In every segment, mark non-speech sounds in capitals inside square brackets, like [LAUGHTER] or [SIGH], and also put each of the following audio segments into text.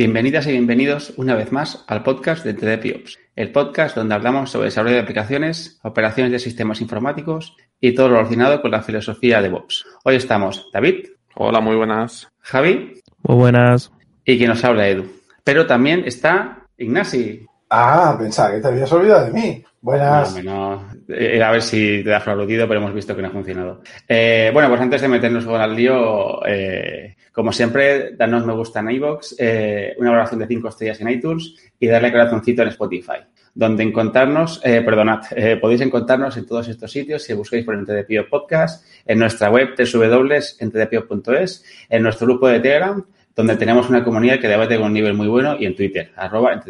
Bienvenidas y bienvenidos una vez más al podcast de TDPOps, el podcast donde hablamos sobre desarrollo de aplicaciones, operaciones de sistemas informáticos y todo lo relacionado con la filosofía de DevOps. Hoy estamos David. Hola, muy buenas. Javi. Muy buenas. Y quien nos habla Edu. Pero también está Ignasi. Ah, pensaba que te habías olvidado de mí. Buenas. No, Era a ver si te da aludido, pero hemos visto que no ha funcionado. Eh, bueno, pues antes de meternos con el lío, eh, como siempre, danos me gusta en iVoox, eh, una valoración de 5 estrellas en iTunes y darle corazoncito en Spotify. Donde encontrarnos, eh, perdonad, eh, podéis encontrarnos en todos estos sitios si busquéis por Entedepio Podcast, en nuestra web www.entedepio.es, en nuestro grupo de Telegram, donde tenemos una comunidad que debate con un nivel muy bueno y en Twitter, arroba.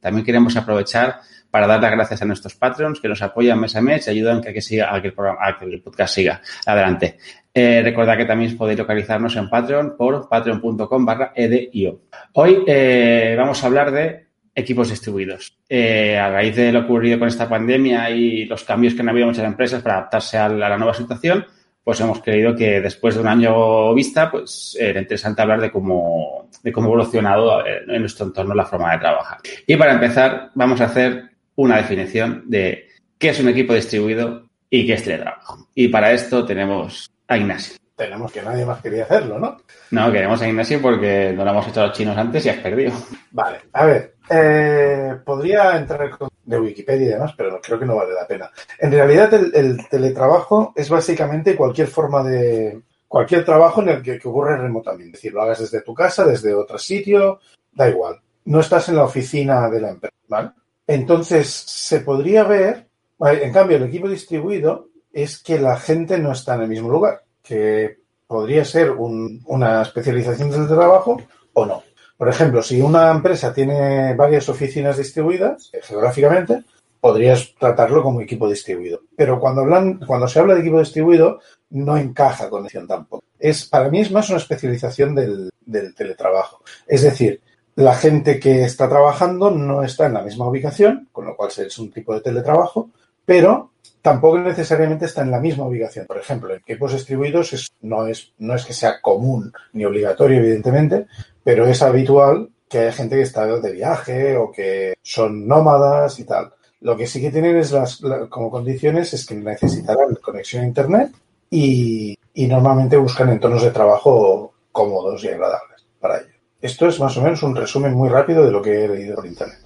También queremos aprovechar para dar las gracias a nuestros Patreons que nos apoyan mes a mes y ayudan a que, siga, a que, el, programa, a que el podcast siga adelante. Eh, recordad que también podéis localizarnos en Patreon por patreon.com barra edio. Hoy eh, vamos a hablar de equipos distribuidos. Eh, a raíz de lo ocurrido con esta pandemia y los cambios que han habido muchas empresas para adaptarse a la, nueva situación, pues hemos creído que después de un año vista, pues era interesante hablar de cómo, de cómo ha evolucionado en nuestro entorno la forma de trabajar. Y para empezar, vamos a hacer una definición de qué es un equipo distribuido y qué es teletrabajo. Y para esto tenemos a Ignacio. Tenemos que nadie más quería hacerlo, ¿no? No, queremos a Ignacio porque no lo hemos hecho a los chinos antes y has perdido. Vale, a ver, eh, podría entrar con de Wikipedia y demás, pero no, creo que no vale la pena. En realidad, el, el, teletrabajo es básicamente cualquier forma de. cualquier trabajo en el que, que ocurre remotamente. Es decir, lo hagas desde tu casa, desde otro sitio, da igual. No estás en la oficina de la empresa, ¿vale? Entonces, se podría ver. En cambio, el equipo distribuido es que la gente no está en el mismo lugar, que podría ser un, una especialización del trabajo o no. Por ejemplo, si una empresa tiene varias oficinas distribuidas eh, geográficamente, podrías tratarlo como equipo distribuido. Pero cuando, hablan, cuando se habla de equipo distribuido, no encaja con eso tampoco. Es, para mí es más una especialización del, del teletrabajo. Es decir, la gente que está trabajando no está en la misma ubicación, con lo cual es un tipo de teletrabajo, pero tampoco necesariamente está en la misma ubicación. Por ejemplo, en equipos distribuidos es, no, es, no es que sea común ni obligatorio, evidentemente, pero es habitual que haya gente que está de viaje o que son nómadas y tal. Lo que sí que tienen es las, la, como condiciones es que necesitarán conexión a Internet y, y normalmente buscan entornos de trabajo cómodos y agradables para ello. Esto es más o menos un resumen muy rápido de lo que he leído por Internet.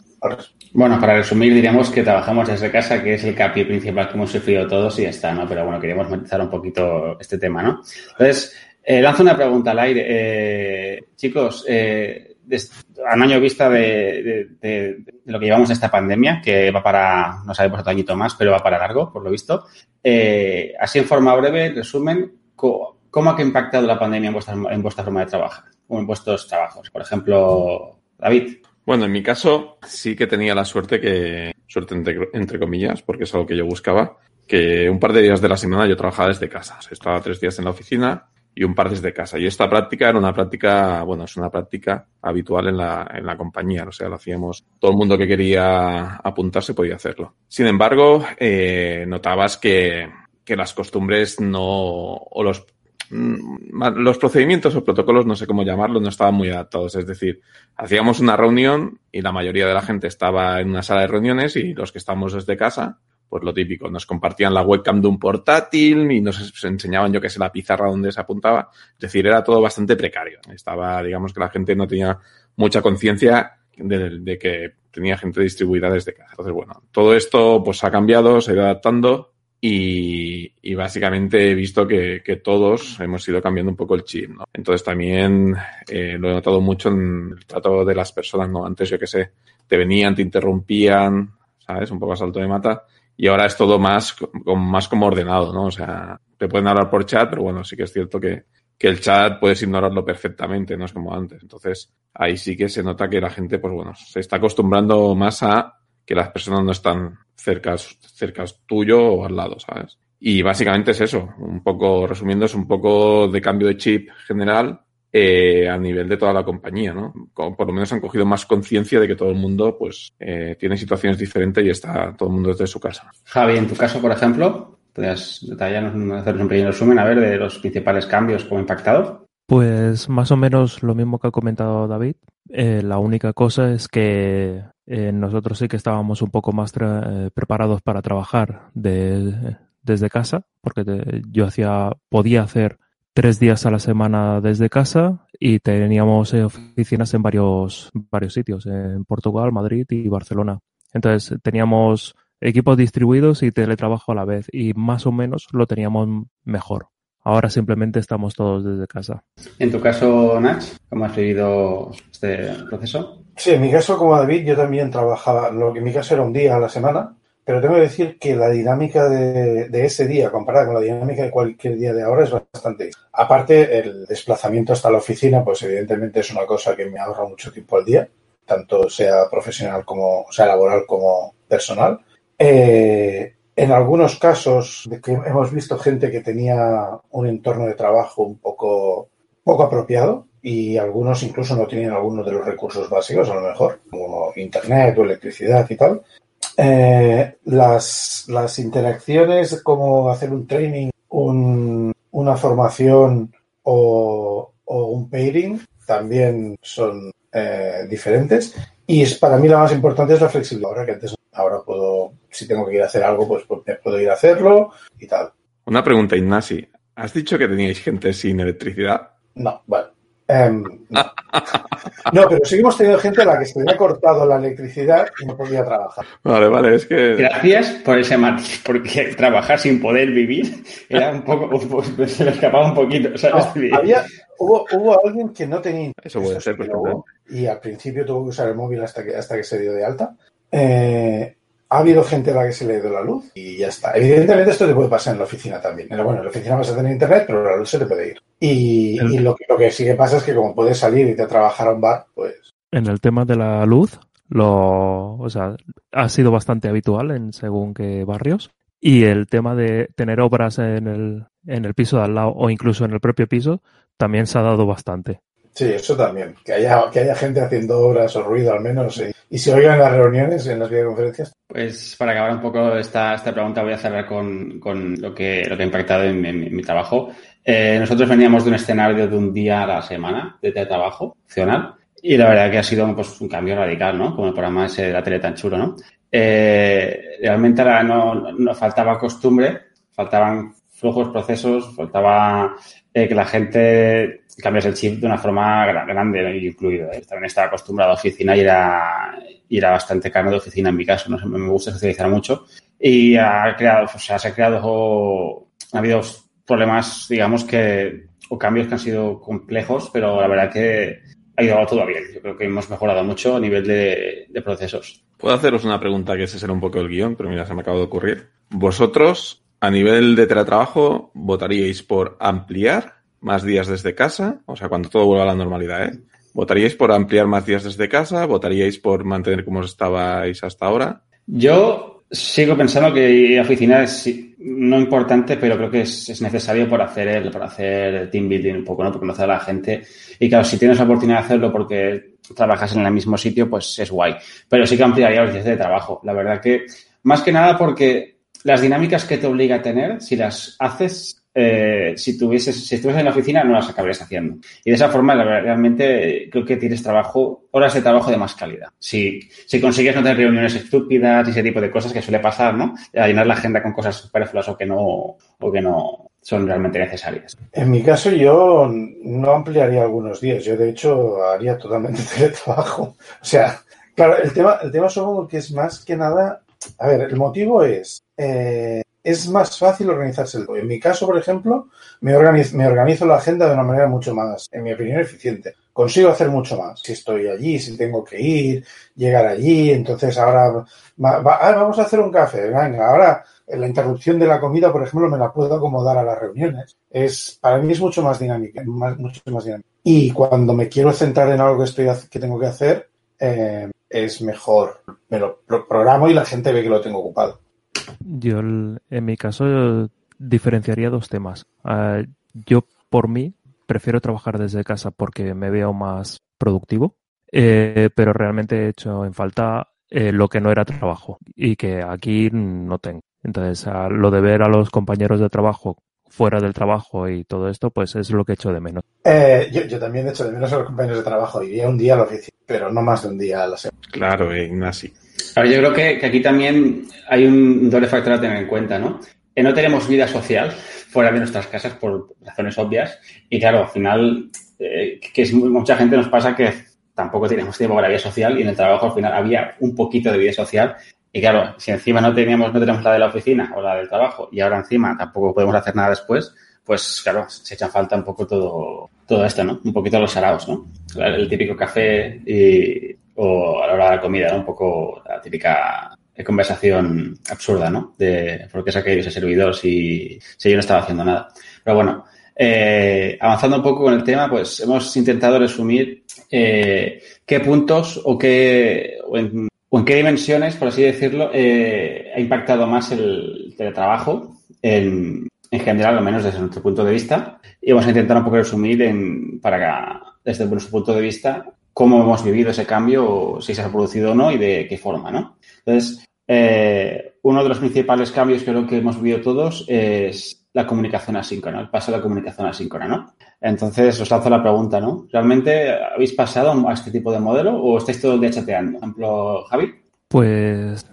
Bueno, para resumir, diríamos que trabajamos desde casa, que es el capi principal que hemos sufrido todos y ya está, ¿no? Pero bueno, queríamos matizar un poquito este tema, ¿no? Entonces, eh, lanzo una pregunta al aire. Eh, chicos, eh, a un año vista de, lo que llevamos de esta pandemia, que va para, no sabemos otro añito más, pero va para largo, por lo visto. Eh, así en forma breve, resumen, ¿cómo ha impactado la pandemia en vuestra, en vuestra forma de trabajar o en vuestros trabajos? Por ejemplo, David. Bueno, en mi caso sí que tenía la suerte que, suerte entre, entre, comillas, porque es algo que yo buscaba, que un par de días de la semana yo trabajaba desde casa. Estaba tres días en la oficina y un par desde casa. Y esta práctica era una práctica, bueno, es una práctica habitual en la, en la compañía. O sea, lo hacíamos, todo el mundo que quería apuntarse podía hacerlo. Sin embargo, eh, notabas que, que las costumbres no, o los los procedimientos o protocolos, no sé cómo llamarlo, no estaban muy adaptados. Es decir, hacíamos una reunión y la mayoría de la gente estaba en una sala de reuniones y los que estábamos desde casa, pues lo típico, nos compartían la webcam de un portátil y nos enseñaban, yo qué sé, la pizarra donde se apuntaba. Es decir, era todo bastante precario. Estaba, digamos que la gente no tenía mucha conciencia de, de, que tenía gente distribuida desde casa. Entonces, bueno, todo esto pues ha cambiado, se ha ido adaptando y, y, básicamente he visto que, que, todos hemos ido cambiando un poco el chip, ¿no? Entonces también eh, lo he notado mucho en el trato de las personas, ¿no? Antes, yo qué sé, te venían, te interrumpían, ¿sabes? Un poco a salto de mata. Y ahora es todo más, más como ordenado, ¿no? O sea, te pueden hablar por chat, pero bueno, sí que es cierto que, que el chat puedes ignorarlo perfectamente, no es como antes. Entonces, ahí sí que se nota que la gente, pues bueno, se está acostumbrando más a que las personas no están cerca, cerca tuyo o al lado, ¿sabes? Y básicamente es eso, un poco, resumiendo, es un poco de cambio de chip general eh, a nivel de toda la compañía, ¿no? Como por lo menos han cogido más conciencia de que todo el mundo, pues, eh, tiene situaciones diferentes y está todo el mundo desde su casa. Javi, en tu caso, por ejemplo, ¿podrías detallarnos, hacernos un pequeño resumen, a ver, de los principales cambios, cómo ha impactado? Pues más o menos lo mismo que ha comentado David. Eh, la única cosa es que eh, nosotros sí que estábamos un poco más eh, preparados para trabajar de, desde casa, porque yo hacía, podía hacer tres días a la semana desde casa y teníamos oficinas en varios, varios sitios, en Portugal, Madrid y Barcelona. Entonces teníamos equipos distribuidos y teletrabajo a la vez y más o menos lo teníamos mejor. Ahora simplemente estamos todos desde casa. En tu caso, Nach, ¿cómo has vivido este proceso? Sí, en mi caso, como David, yo también trabajaba, lo que en mi caso era un día a la semana, pero tengo que decir que la dinámica de, de, ese día comparada con la dinámica de cualquier día de ahora es bastante. Aparte, el desplazamiento hasta la oficina, pues evidentemente es una cosa que me ahorra mucho tiempo al día, tanto sea profesional como, sea laboral como personal. Eh, en algunos casos hemos visto gente que tenía un entorno de trabajo un poco, poco apropiado y algunos incluso no tienen algunos de los recursos básicos, a lo mejor, como internet o electricidad y tal. Eh, las, las, interacciones como hacer un training, un, una formación o, o, un pairing también son eh, diferentes y es, para mí la más importante es la flexibilidad. Ahora que antes ahora puedo, si tengo que ir a hacer algo, pues, pues puedo ir a hacerlo y tal. Una pregunta, Ignasi. ¿Has dicho que teníais gente sin electricidad? No, bueno. Um, no. [LAUGHS] no. pero sí hemos tenido gente a la que se le ha cortado la electricidad y no podía trabajar. Vale, vale, es que. Gracias por ese matiz, porque trabajar sin poder vivir era un poco. [LAUGHS] se me escapaba un poquito. ¿sabes? No, había, hubo, hubo alguien que no tenía. Eso puede ser, Y al principio tuvo que usar el móvil hasta que, hasta que se dio de alta. Eh, ha habido gente a la que se le ha ido la luz y ya está. Evidentemente esto te puede pasar en la oficina también. Bueno, en la oficina vas a tener internet, pero la luz se te puede ir. Y, y lo, que, lo, que, sí que pasa es que como puedes salir y te trabajar a un bar, pues... En el tema de la luz, lo, o sea, ha sido bastante habitual en según qué barrios. Y el tema de tener obras en el, en el piso de al lado o incluso en el propio piso también se ha dado bastante. Sí, eso también. Que haya, que haya gente haciendo obras o ruido al menos y, y se oigan las reuniones, en las videoconferencias. Pues para acabar un poco esta, esta pregunta voy a cerrar con, con lo, que, lo que ha impactado en mi trabajo. Eh, nosotros veníamos de un escenario de un día a la semana de teletrabajo opcional y la verdad que ha sido pues, un cambio radical, ¿no? Como el programa ese de la tele tan chulo, ¿no? Eh, realmente ahora no, no faltaba costumbre, faltaban flujos, procesos, faltaba eh, que la gente cambiase el chip de una forma grande, incluido. ¿eh? También estaba acostumbrado a oficina y era, y era bastante carne de oficina en mi caso. ¿no? Me gusta socializar mucho. Y ha creado, o sea, se ha creado, ha habido problemas, digamos que, o cambios que han sido complejos, pero la verdad que ha ido todo bien. Yo creo que hemos mejorado mucho a nivel de, de procesos. Puedo haceros una pregunta que ese será un poco el guion, pero mira, se me acaba de ocurrir. ¿Vosotros, a nivel de teletrabajo, votaríais por ampliar más días desde casa? O sea, cuando todo vuelva a la normalidad, ¿eh? ¿Votaríais por ampliar más días desde casa? ¿Votaríais por mantener como estabais hasta ahora? Yo sigo pensando que oficina es no importante, pero creo que es, es, necesario por hacer el, por hacer el team building un poco, ¿no? Por conocer a la gente. Y claro, si tienes la oportunidad de hacerlo porque trabajas en el mismo sitio, pues es guay. Pero sí que ampliaría los días de trabajo. La verdad que, más que nada porque las dinámicas que te obliga a tener, si las haces, eh, si tuvieses, si estuvieses en la oficina, no las acabarías haciendo. Y de esa forma, realmente creo que tienes trabajo, horas de trabajo de más calidad. Si, si consigues no tener reuniones estúpidas y ese tipo de cosas que suele pasar, ¿no? A llenar la agenda con cosas superfluas o que no, o que no son realmente necesarias. En mi caso, yo no ampliaría algunos días. Yo, de hecho, haría totalmente [LAUGHS] teletrabajo. O sea, claro, el tema, el tema supongo que es más que nada. A ver, el motivo es. Eh, es más fácil organizarse el En mi caso, por ejemplo, me organizo, me organizo, la agenda de una manera mucho más, en mi opinión, eficiente. Consigo hacer mucho más. Si estoy allí, si tengo que ir, llegar allí, entonces ahora va, ah, vamos a hacer un café. Venga, ahora la interrupción de la comida, por ejemplo, me la puedo acomodar a las reuniones. Es, para mí es mucho más dinámica, mucho más. Y cuando me quiero centrar en algo que, estoy, que tengo que hacer, eh, es mejor. Me lo programo y la gente ve que lo tengo ocupado. Yo, en mi caso, diferenciaría dos temas. Uh, yo, por mí, prefiero trabajar desde casa porque me veo más productivo, eh, pero realmente he hecho en falta eh, lo que no era trabajo y que aquí no tengo. Entonces, uh, lo de ver a los compañeros de trabajo fuera del trabajo y todo esto, pues es lo que echo de menos. Eh, yo, yo, también echo de menos a los compañeros de trabajo. Iría un día a la oficina, pero no más de un día a la semana. Claro, Ignacio. Ahora, yo creo que, que, aquí también hay un doble factor a tener en cuenta, ¿no? Que no tenemos vida social fuera de nuestras casas por razones obvias. Y claro, al final, eh, que es, mucha gente nos pasa que tampoco tenemos tiempo para la vida social y en el trabajo al final había un poquito de vida social y claro, si encima no teníamos, no tenemos la de la oficina o la del trabajo y ahora encima tampoco podemos hacer nada después, pues claro, se echa falta un poco todo, todo esto, ¿no? Un poquito los saraos, ¿no? El típico café y, o a la hora de la comida, ¿no? Un poco la típica conversación absurda, ¿no? De por qué caído ese servidor si, si yo no estaba haciendo nada. Pero bueno, eh, avanzando un poco con el tema, pues hemos intentado resumir eh, qué puntos o qué, o en, o en qué dimensiones, por así decirlo, eh, ha impactado más el teletrabajo en, en, general, al menos desde nuestro punto de vista. Y vamos a intentar un poco resumir en, para desde nuestro punto de vista cómo hemos vivido ese cambio, si se ha producido o no y de qué forma, ¿no? Entonces, eh, uno de los principales cambios creo que hemos vivido todos es la comunicación asíncrona, el paso a la comunicación asíncrona, ¿no? Entonces, os lanzo la pregunta, ¿no? ¿Realmente habéis pasado a este tipo de modelo o estáis todo el día chateando? Por ejemplo, Javi. Pues,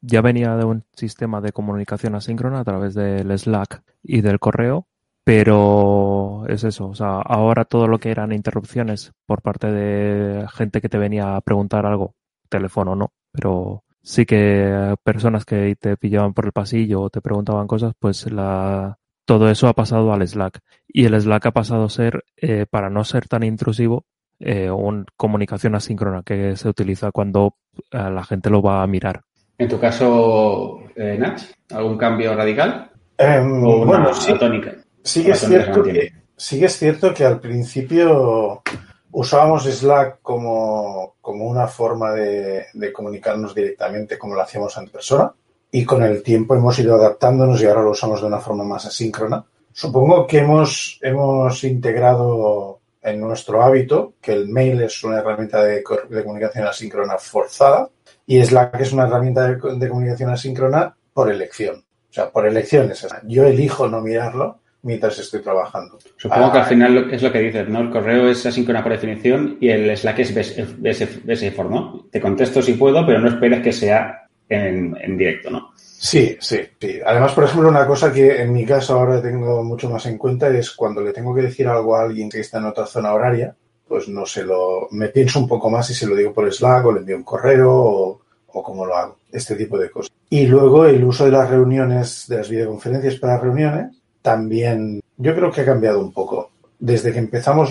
ya venía de un sistema de comunicación asíncrona a través del Slack y del correo, pero es eso, o sea, ahora todo lo que eran interrupciones por parte de gente que te venía a preguntar algo, teléfono no, pero sí que personas que te pillaban por el pasillo o te preguntaban cosas, pues la, todo eso ha pasado al Slack. Y el Slack ha pasado a ser, eh, para no ser tan intrusivo, eh, una comunicación asíncrona que se utiliza cuando eh, la gente lo va a mirar. En tu caso, eh, Nach, ¿algún cambio radical? Um, ¿O una bueno, sí, tónica? Sí que es cierto que, sí que es cierto que al principio usábamos Slack como, como una forma de, de, comunicarnos directamente como lo hacíamos en persona y con el tiempo hemos ido adaptándonos y ahora lo usamos de una forma más asíncrona. Supongo que hemos, hemos integrado en nuestro hábito que el mail es una herramienta de, de comunicación asíncrona forzada y Slack es una herramienta de, de, comunicación asíncrona por elección. O sea, por elecciones. Yo elijo no mirarlo mientras estoy trabajando. Supongo ah, que al final es lo que dices, ¿no? El correo es asíncrona por definición y el Slack es BSF, ¿no? Te contesto si puedo, pero no esperes que sea en, en, directo, ¿no? Sí, sí, sí. Además, por ejemplo, una cosa que en mi caso ahora tengo mucho más en cuenta es cuando le tengo que decir algo a alguien que está en otra zona horaria, pues no se lo, me pienso un poco más si se lo digo por Slack o le envío un correo o, o cómo lo hago, este tipo de cosas. Y luego el uso de las reuniones, de las videoconferencias para reuniones, también yo creo que ha cambiado un poco. Desde que empezamos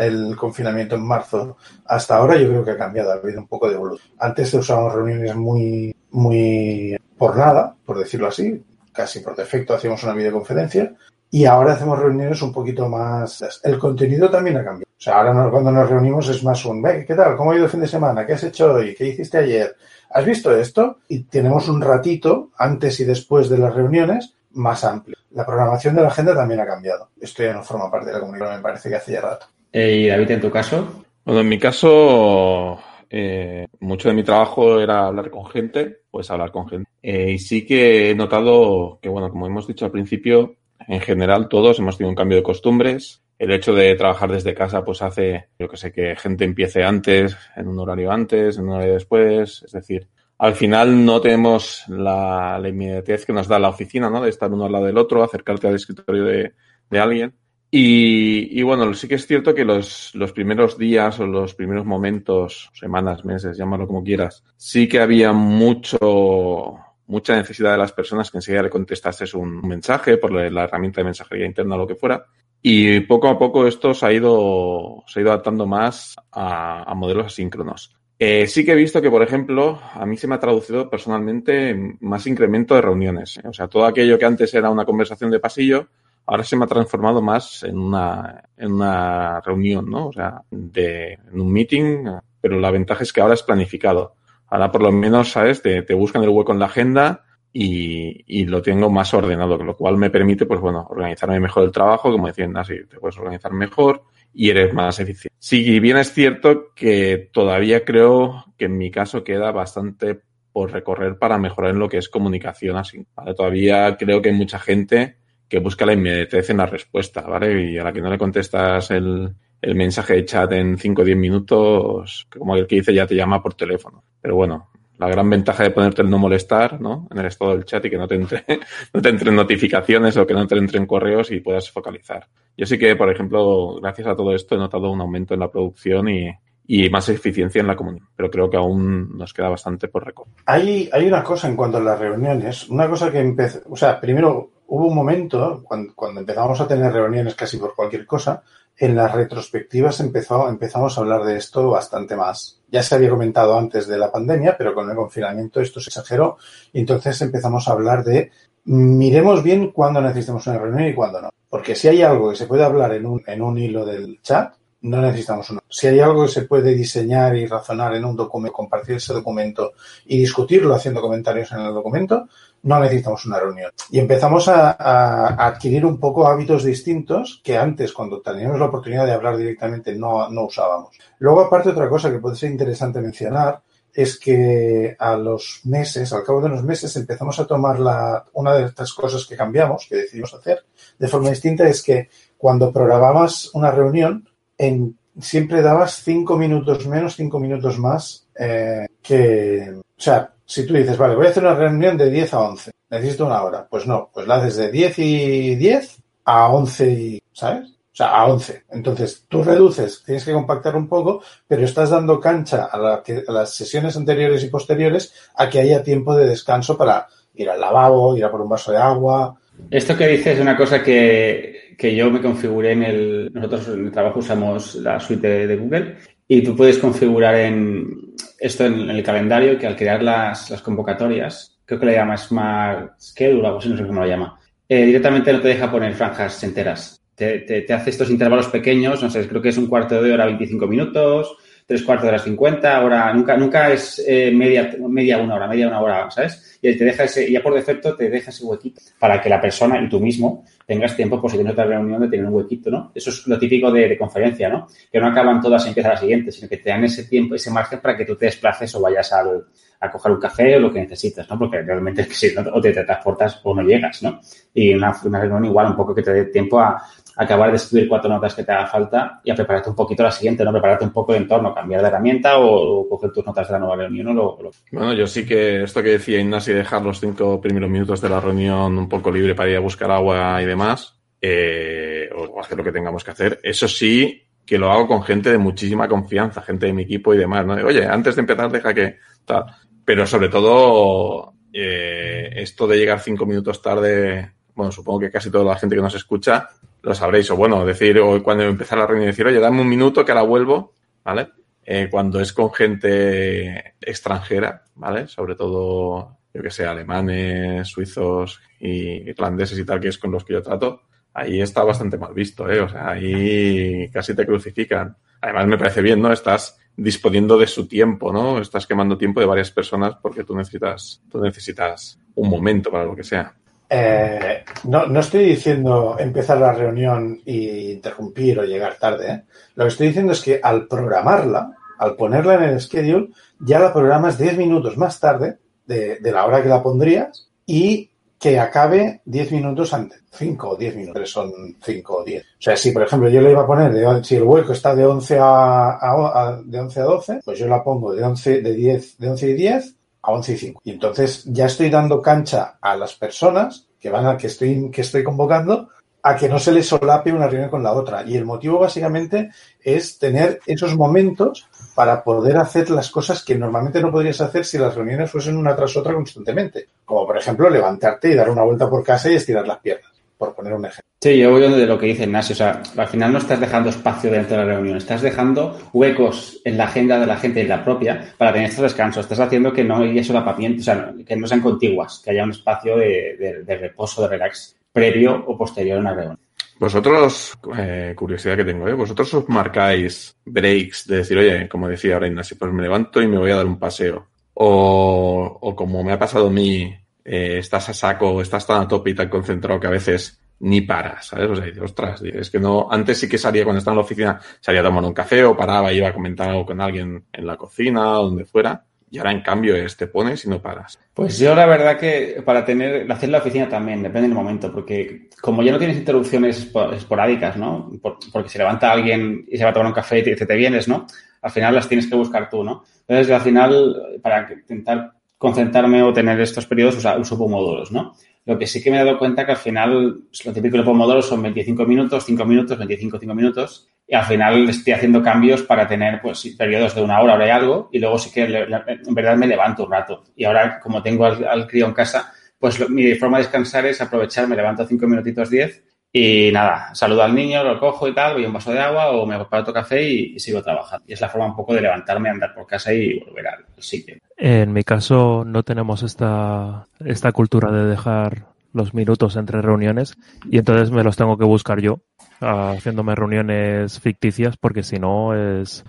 el confinamiento en marzo hasta ahora, yo creo que ha cambiado, ha habido un poco de evolución. Antes usábamos reuniones muy, muy por nada, por decirlo así, casi por defecto hacíamos una videoconferencia y ahora hacemos reuniones un poquito más. El contenido también ha cambiado. O sea, ahora cuando nos reunimos es más un, ¿qué tal? ¿Cómo ha ido el fin de semana? ¿Qué has hecho hoy? ¿Qué hiciste ayer? ¿Has visto esto? Y tenemos un ratito antes y después de las reuniones más amplio. La programación de la agenda también ha cambiado. Esto ya no forma parte de la comunidad, me parece que hace ya rato. Eh, ¿Y David, en tu caso? Bueno, en mi caso, eh, mucho de mi trabajo era hablar con gente, pues hablar con gente. Eh, y sí que he notado que, bueno, como hemos dicho al principio, en general todos hemos tenido un cambio de costumbres. El hecho de trabajar desde casa, pues hace, yo que sé, que gente empiece antes, en un horario antes, en un horario después. Es decir, al final no tenemos la, inmediatez que nos da la oficina, ¿no? De estar uno al lado del otro, acercarte al escritorio de, de alguien. Y, y, bueno, sí que es cierto que los, los primeros días o los primeros momentos, semanas, meses, llámalo como quieras, sí que había mucho, mucha necesidad de las personas que enseguida le contestases un mensaje por la herramienta de mensajería interna o lo que fuera. Y poco a poco esto se ha ido, se ha ido adaptando más a, a modelos asíncronos. Eh, sí que he visto que, por ejemplo, a mí se me ha traducido personalmente más incremento de reuniones. ¿eh? O sea, todo aquello que antes era una conversación de pasillo, ahora se me ha transformado más en una, en una reunión, ¿no? O sea, de, en un meeting, pero la ventaja es que ahora es planificado. Ahora por lo menos, ¿sabes? Te, te buscan el hueco en la agenda y, y, lo tengo más ordenado, lo cual me permite, pues bueno, organizarme mejor el trabajo, como decían, así te puedes organizar mejor y eres más eficiente. Si bien es cierto que todavía creo que en mi caso queda bastante por recorrer para mejorar en lo que es comunicación así. ¿vale? Todavía creo que hay mucha gente que busca la inmediatez en la respuesta, ¿vale? Y a la que no le contestas el, el mensaje de chat en 5 o 10 minutos, como el que dice ya te llama por teléfono. Pero bueno, la gran ventaja de ponerte el no molestar, ¿no? En el estado del chat y que no te entre, [LAUGHS] no te entren notificaciones o que no te entren correos y puedas focalizar. Yo sí que, por ejemplo, gracias a todo esto he notado un aumento en la producción y, y más eficiencia en la comunidad. Pero creo que aún nos queda bastante por recorrer. Hay, hay una cosa en cuanto a las reuniones, una cosa que empezó, o sea, primero hubo un momento cuando, cuando empezamos a tener reuniones casi por cualquier cosa, en las retrospectivas empezó, empezamos a hablar de esto bastante más. Ya se había comentado antes de la pandemia, pero con el confinamiento esto se exageró y entonces empezamos a hablar de miremos bien cuándo necesitamos una reunión y cuándo no. Porque si hay algo que se puede hablar en un, en un hilo del chat, no necesitamos uno. Si hay algo que se puede diseñar y razonar en un documento, compartir ese documento y discutirlo haciendo comentarios en el documento, no necesitamos una reunión. Y empezamos a, adquirir un poco hábitos distintos que antes, cuando teníamos la oportunidad de hablar directamente, no, no usábamos. Luego, aparte, otra cosa que puede ser interesante mencionar es que a los meses, al cabo de unos meses, empezamos a tomar la, una de estas cosas que cambiamos, que decidimos hacer de forma distinta, es que cuando programabas una reunión, en, siempre dabas cinco minutos menos, cinco minutos más eh, que... O sea, si tú dices, vale, voy a hacer una reunión de 10 a 11, necesito una hora. Pues no, pues la haces de 10 y 10 a 11 y, ¿sabes? O sea, a 11. Entonces, tú reduces, tienes que compactar un poco, pero estás dando cancha a, la que, a las sesiones anteriores y posteriores a que haya tiempo de descanso para ir al lavabo, ir a por un vaso de agua. Esto que dices es una cosa que, que yo me configuré en el... Nosotros en el trabajo usamos la suite de, Google y tú puedes configurar en esto en, el calendario que al crear las, las convocatorias, creo que le llama Smart Schedule, algo así, no sé cómo lo llama, eh, directamente no te deja poner franjas enteras. Te, te, te, hace estos intervalos pequeños, no sé, creo que es un cuarto de hora, 25 minutos, tres cuartos de hora, 50, ahora nunca, nunca es eh, media, media una hora, media una hora, ¿sabes? Y te deja ese, ya por defecto te deja ese huequito para que la persona y tú mismo tengas tiempo por si tienes otra reunión de tener un huequito, ¿no? Eso es lo típico de, de, conferencia, ¿no? Que no acaban todas y empieza la siguiente, sino que te dan ese tiempo, ese margen para que tú te desplaces o vayas a coger un café o lo que necesitas, ¿no? Porque realmente es [LAUGHS] que si no, o te, transportas o no llegas, ¿no? Y una, una reunión igual un poco que te dé tiempo a acabar de escribir cuatro notas que te haga falta y a prepararte un poquito la siguiente, ¿no? Prepararte un poco de entorno, cambiar de herramienta o, o coger tus notas de la nueva reunión, ¿no? Lo. Bueno, yo sí que esto que decía Ignasi, dejar los cinco primeros minutos de la reunión un poco libre para ir a buscar agua y demás, eh, o hacer lo que tengamos que hacer. Eso sí, que lo hago con gente de muchísima confianza, gente de mi equipo y demás, ¿no? Oye, antes de empezar, deja que tal. Pero sobre todo, eh, esto de llegar cinco minutos tarde, bueno, supongo que casi toda la gente que nos escucha lo sabréis. O bueno, decir, o cuando empezar la reunión, decir, oye, dame un minuto que ahora vuelvo, ¿vale? Eh, cuando es con gente extranjera, ¿vale? Sobre todo, yo que sé, alemanes, suizos y irlandeses y tal, que es con los que yo trato ahí está bastante mal visto, ¿eh? O sea, ahí casi te crucifican. Además, me parece bien, ¿no? Estás disponiendo de su tiempo, ¿no? Estás quemando tiempo de varias personas porque tú necesitas, tú necesitas un momento para lo que sea. Eh, no, no estoy diciendo empezar la reunión e interrumpir o llegar tarde. ¿eh? Lo que estoy diciendo es que al programarla, al ponerla en el schedule, ya la programas 10 minutos más tarde de, de la hora que la pondrías y que acabe 10 minutos antes. 5 o 10 minutos, son 5 o 10. O sea, si por ejemplo yo le iba a poner, de, si el hueco está de 11 a, a, a, de 11 a 12, pues yo la pongo de 11, de 10, de 11 y 10 a 11 y 5. Y entonces ya estoy dando cancha a las personas que van a, que estoy, que estoy convocando a que no se les solape una reunión con la otra. Y el motivo básicamente es tener esos momentos para poder hacer las cosas que normalmente no podrías hacer si las reuniones fuesen una tras otra constantemente. Como por ejemplo levantarte y dar una vuelta por casa y estirar las piernas, por poner un ejemplo. Sí, yo voy de lo que dice Ignacio. O sea, al final no estás dejando espacio dentro de la reunión, estás dejando huecos en la agenda de la gente y la propia para tener estos descansos. Estás haciendo que no haya solapamiento, o sea, que no sean contiguas, que haya un espacio de, de, de reposo, de relax previo o posterior a una reunión. Vosotros, eh, curiosidad que tengo, ¿eh? Vosotros os marcáis breaks de decir, oye, como decía ahora Ignacio, pues me levanto y me voy a dar un paseo. O, o como me ha pasado a mí, eh, estás a saco, estás tan a tope y tan concentrado que a veces ni paras, ¿sabes? O sea, dices, ostras, es que no, antes sí que salía cuando estaba en la oficina, salía a tomar un café o paraba iba a comentar algo con alguien en la cocina o donde fuera. Y ahora, en cambio, es te pones y no paras. Pues yo la verdad que para tener, hacer la oficina también, depende del momento, porque como ya no tienes interrupciones esporádicas, ¿no? porque se levanta alguien y se va a tomar un café y te te vienes, ¿no? Al final las tienes que buscar tú, ¿no? Entonces, al final, para intentar concentrarme o tener estos periodos, uso pomodoros, ¿no? Lo que sí que me he dado cuenta que al final lo típico de Pomodoro son 25 minutos, 5 minutos, 25, 5 minutos. Y al final estoy haciendo cambios para tener pues periodos de una hora, hora y algo. Y luego sí que en verdad me levanto un rato. Y ahora, como tengo al, crío en casa, pues mi forma de descansar es aprovechar, me levanto 5 minutitos 10 y nada, saludo al niño, lo cojo y tal, voy a un vaso de agua o me preparo otro café y, sigo trabajando. Y es la forma un poco de levantarme, andar por casa y volver al sitio. En mi caso no tenemos esta, esta cultura de dejar los minutos entre reuniones y entonces me los tengo que buscar yo haciéndome reuniones ficticias porque si no es,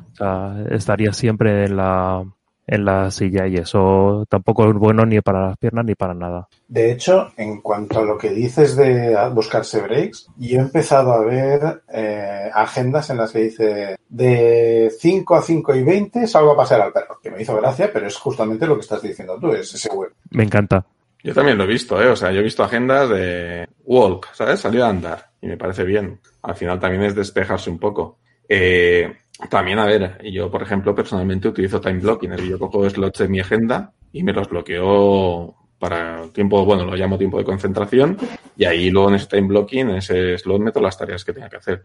estaría siempre en la, en la silla y eso tampoco es bueno ni para las piernas ni para nada. De hecho, en cuanto a lo que dices de buscarse breaks, yo he empezado a ver eh, agendas en las que dice de 5 a 5 y 20 salgo a pasear al perro, que me hizo gracia, pero es justamente lo que estás diciendo tú, es ese web. Me encanta. Yo también lo he visto, ¿eh? O sea, yo he visto agendas de walk, ¿sabes? Salir a andar y me parece bien. Al final también es despejarse un poco. Eh, también, a ver, yo, por ejemplo, personalmente utilizo time blocking. Yo cojo slots de mi agenda y me los bloqueo para tiempo, bueno, lo llamo tiempo de concentración, y ahí luego en ese time blocking, en ese slot meto las tareas que tenga que hacer.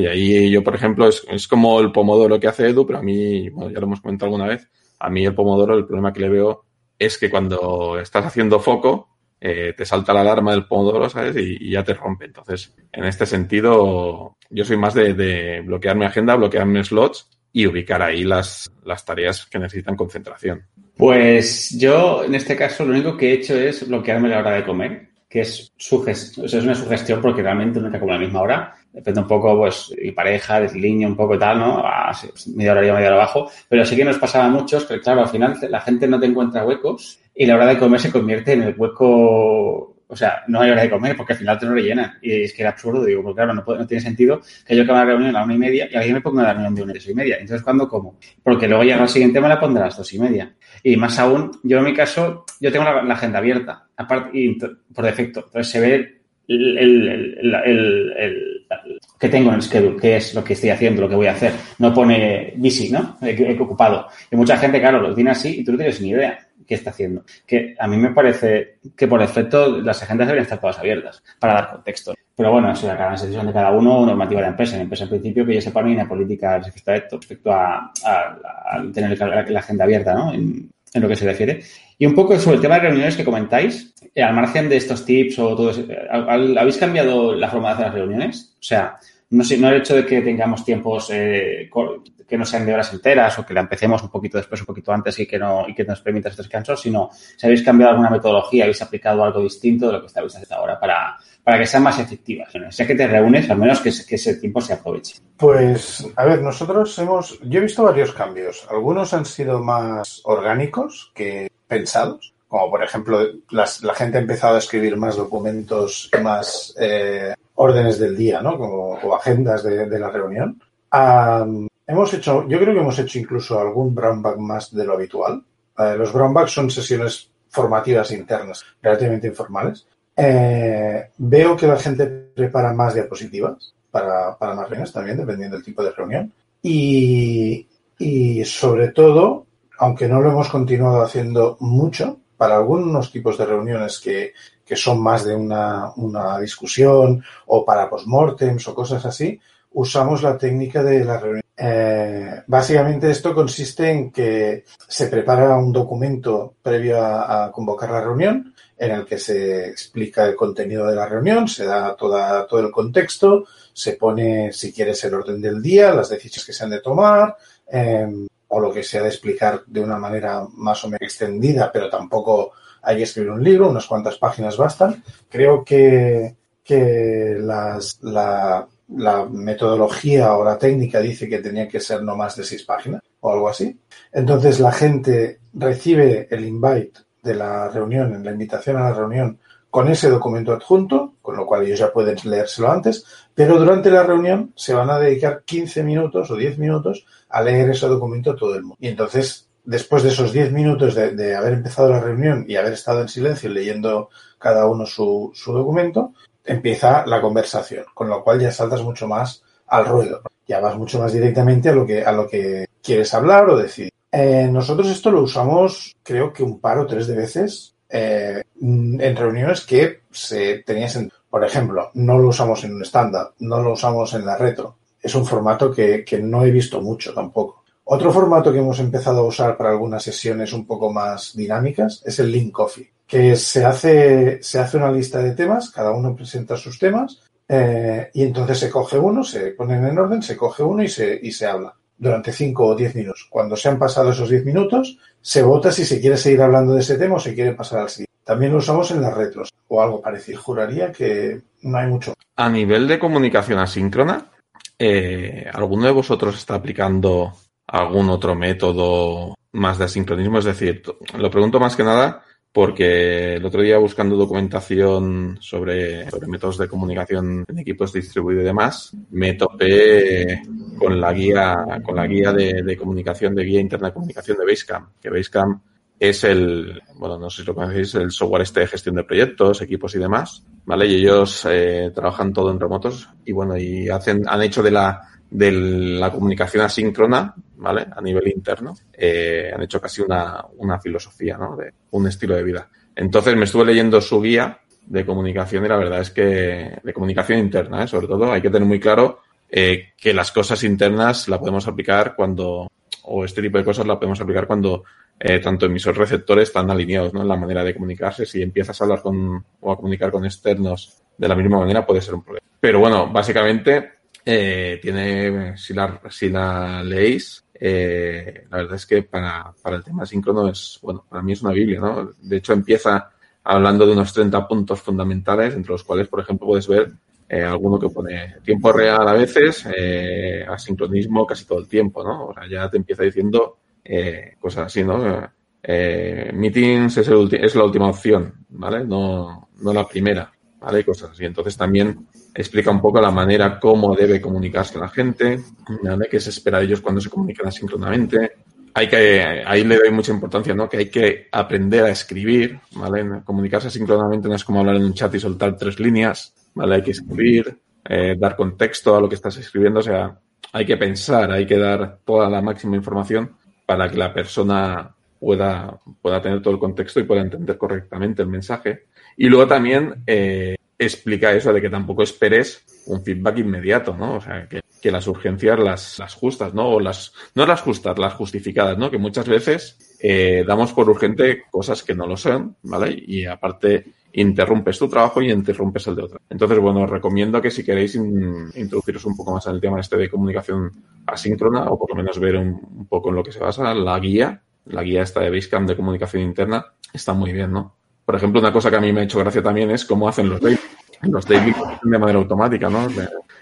Y ahí yo, por ejemplo, es, es como el pomodoro que hace Edu, pero a mí, bueno, ya lo hemos comentado alguna vez, a mí el pomodoro, el problema que le veo es que cuando estás haciendo foco, eh, te salta la alarma del pomodoro, ¿sabes? Y, ya te rompe. Entonces, en este sentido, yo soy más de, de bloquear mi agenda, bloquear mis slots y ubicar ahí las, las tareas que necesitan concentración. Pues yo, en este caso, lo único que he hecho es bloquearme la hora de comer, que es, es una sugestión porque realmente nunca como la misma hora. Depende un poco, pues, mi pareja, del niño, un poco y tal, ¿no? A media hora arriba, media hora abajo. Pero sí que nos pasaba a muchos que, claro, al final la gente no te encuentra huecos y la hora de comer se convierte en el hueco o sea, no hay hora de comer porque al final te lo rellenan. Y es que era absurdo, digo, porque claro, no, tiene sentido que yo acabe la reunión a la una y media y alguien me ponga una reunión de una y media. Entonces, ¿cuándo como? Porque luego llega el siguiente, me la pondré a las dos y media. Y más aún, yo en mi caso, yo tengo la, agenda abierta, aparte, y por defecto. Entonces se ve el, que tengo en el schedule, qué es lo que estoy haciendo, lo que voy a hacer. No pone busy, ¿no? He, ocupado. Y mucha gente, claro, lo tiene así y tú no tienes ni idea qué está haciendo. Que a mí me parece que por defecto las agendas deberían estar todas abiertas para dar contexto. Pero bueno, eso ya cada decisión de cada uno, normativa de la empresa. La empresa, en principio, que yo sepa, no hay una política respecto a, a, tener la, agenda abierta, ¿no? En, en, lo que se refiere. Y un poco sobre el tema de reuniones que comentáis, eh, al margen de estos tips o todo eso, eh, ¿habéis cambiado la forma de hacer las reuniones? O sea, no, el hecho de que tengamos tiempos eh, que no sean de horas enteras o que la empecemos un poquito después, un poquito antes y que no y que nos permita estos descansos, sino si habéis cambiado alguna metodología, habéis aplicado algo distinto de lo que estáis haciendo ahora para, para que sean más efectivas. Sé que te reúnes, al menos que, que, ese tiempo se aproveche. Pues, a ver, nosotros hemos, yo he visto varios cambios. Algunos han sido más orgánicos que pensados como por ejemplo la gente ha empezado a escribir más documentos, más eh, órdenes del día, ¿no? Como, o agendas de, la reunión. hemos hecho, yo creo que hemos hecho incluso algún brown bag más de lo habitual. Eh, los brown bags son sesiones formativas internas, relativamente informales. Eh, veo que la gente prepara más diapositivas para, para más reuniones también, dependiendo del tipo de reunión. Y, y sobre todo, aunque no lo hemos continuado haciendo mucho, para algunos tipos de reuniones que, son más de una, discusión o para postmortems o cosas así, usamos la técnica de la reunión. Eh, básicamente esto consiste en que se prepara un documento previo a, convocar la reunión en el que se explica el contenido de la reunión, se da toda, todo el contexto, se pone, si quieres, el orden del día, las decisiones que se han de tomar, eh, o lo que se ha de explicar de una manera más o menos extendida, pero tampoco hay que escribir un libro, unas cuantas páginas bastan. Creo que, que las, la, la metodología o la técnica dice que tenía que ser no más de seis páginas o algo así. Entonces la gente recibe el invite de la reunión, la invitación a la reunión con ese documento adjunto, con lo cual ellos ya pueden leérselo antes, pero durante la reunión se van a dedicar 15 minutos o 10 minutos a leer ese documento todo el mundo. Y entonces después de esos 10 minutos de, haber empezado la reunión y haber estado en silencio leyendo cada uno su, documento, empieza la conversación, con lo cual ya saltas mucho más al ruedo. Ya vas mucho más directamente a lo que, a lo que quieres hablar o decir. Eh, nosotros esto lo usamos, creo que un par o tres de veces eh, en reuniones que se tenías en, por ejemplo, no lo usamos en un estándar, no lo usamos en la retro. Es un formato que no he visto mucho tampoco. Otro formato que hemos empezado a usar para algunas sesiones un poco más dinámicas es el Link Coffee, que se hace, se hace una lista de temas, cada uno presenta sus temas eh, y entonces se coge uno, se ponen en orden, se coge uno y se, y se habla durante 5 o 10 minutos. Cuando se han pasado esos 10 minutos, se vota si se quiere seguir hablando de ese tema o se quiere pasar al siguiente. También lo usamos en las retros o algo parecido. Juraría que no hay mucho. A nivel de comunicación asíncrona, eh, ¿alguno de vosotros está aplicando algún otro método más de asincronismo? Es decir, lo pregunto más que nada porque el otro día buscando documentación sobre, sobre, métodos de comunicación en equipos distribuidos y demás, me topé con la guía, con la guía de, comunicación, de guía interna de comunicación de Basecamp, que Basecamp es el, bueno, no sé si lo conocéis, el software este de gestión de proyectos, equipos y demás, ¿vale? Y ellos eh, trabajan todo en remotos y bueno, y hacen, han hecho de la, de la comunicación asíncrona, ¿vale? A nivel interno, eh, han hecho casi una, una filosofía, ¿no? De un estilo de vida. Entonces me estuve leyendo su guía de comunicación y la verdad es que de comunicación interna, ¿eh? sobre todo, hay que tener muy claro eh, que las cosas internas la podemos aplicar cuando, o este tipo de cosas la podemos aplicar cuando eh, tanto emisores receptores están alineados ¿no? en la manera de comunicarse. Si empiezas a hablar con o a comunicar con externos de la misma manera, puede ser un problema. Pero bueno, básicamente eh, tiene, si la, si la leéis, eh, la verdad es que para, para el tema síncrono es, bueno, para mí es una Biblia, ¿no? De hecho, empieza hablando de unos 30 puntos fundamentales, entre los cuales, por ejemplo, puedes ver eh, alguno que pone tiempo real a veces, eh, asincronismo casi todo el tiempo, ¿no? O sea, ya te empieza diciendo eh, cosas así, ¿no? Eh, meetings es, el, es la última opción, ¿vale? No, no la primera, ¿vale? Cosas así. Entonces también explica un poco la manera cómo debe comunicarse la gente, ¿vale? qué se espera de ellos cuando se comunican asíncronamente. Hay que, ahí le doy mucha importancia, ¿no? Que hay que aprender a escribir, ¿vale? Comunicarse asíncronamente no es como hablar en un chat y soltar tres líneas, ¿vale? Hay que escribir, eh, dar contexto a lo que estás escribiendo, o sea, hay que pensar, hay que dar toda la máxima información para que la persona pueda, pueda tener todo el contexto y pueda entender correctamente el mensaje. Y luego también eh, explica eso de que tampoco esperes un feedback inmediato, ¿no? O sea, que, que las urgencias las, las, justas, ¿no? O las, no las justas, las justificadas, ¿no? Que muchas veces eh, damos por urgente cosas que no lo son, ¿vale? Y aparte interrumpes tu trabajo y interrumpes el de otro. Entonces, bueno, os recomiendo que si queréis in, introduciros un poco más en el tema este de comunicación asíncrona, o por lo menos ver un, un poco en lo que se basa, la guía, la guía esta de Basecamp de comunicación interna, está muy bien, ¿no? Por ejemplo, una cosa que a mí me ha hecho gracia también es cómo hacen los daily. Los daily de manera automática, ¿no?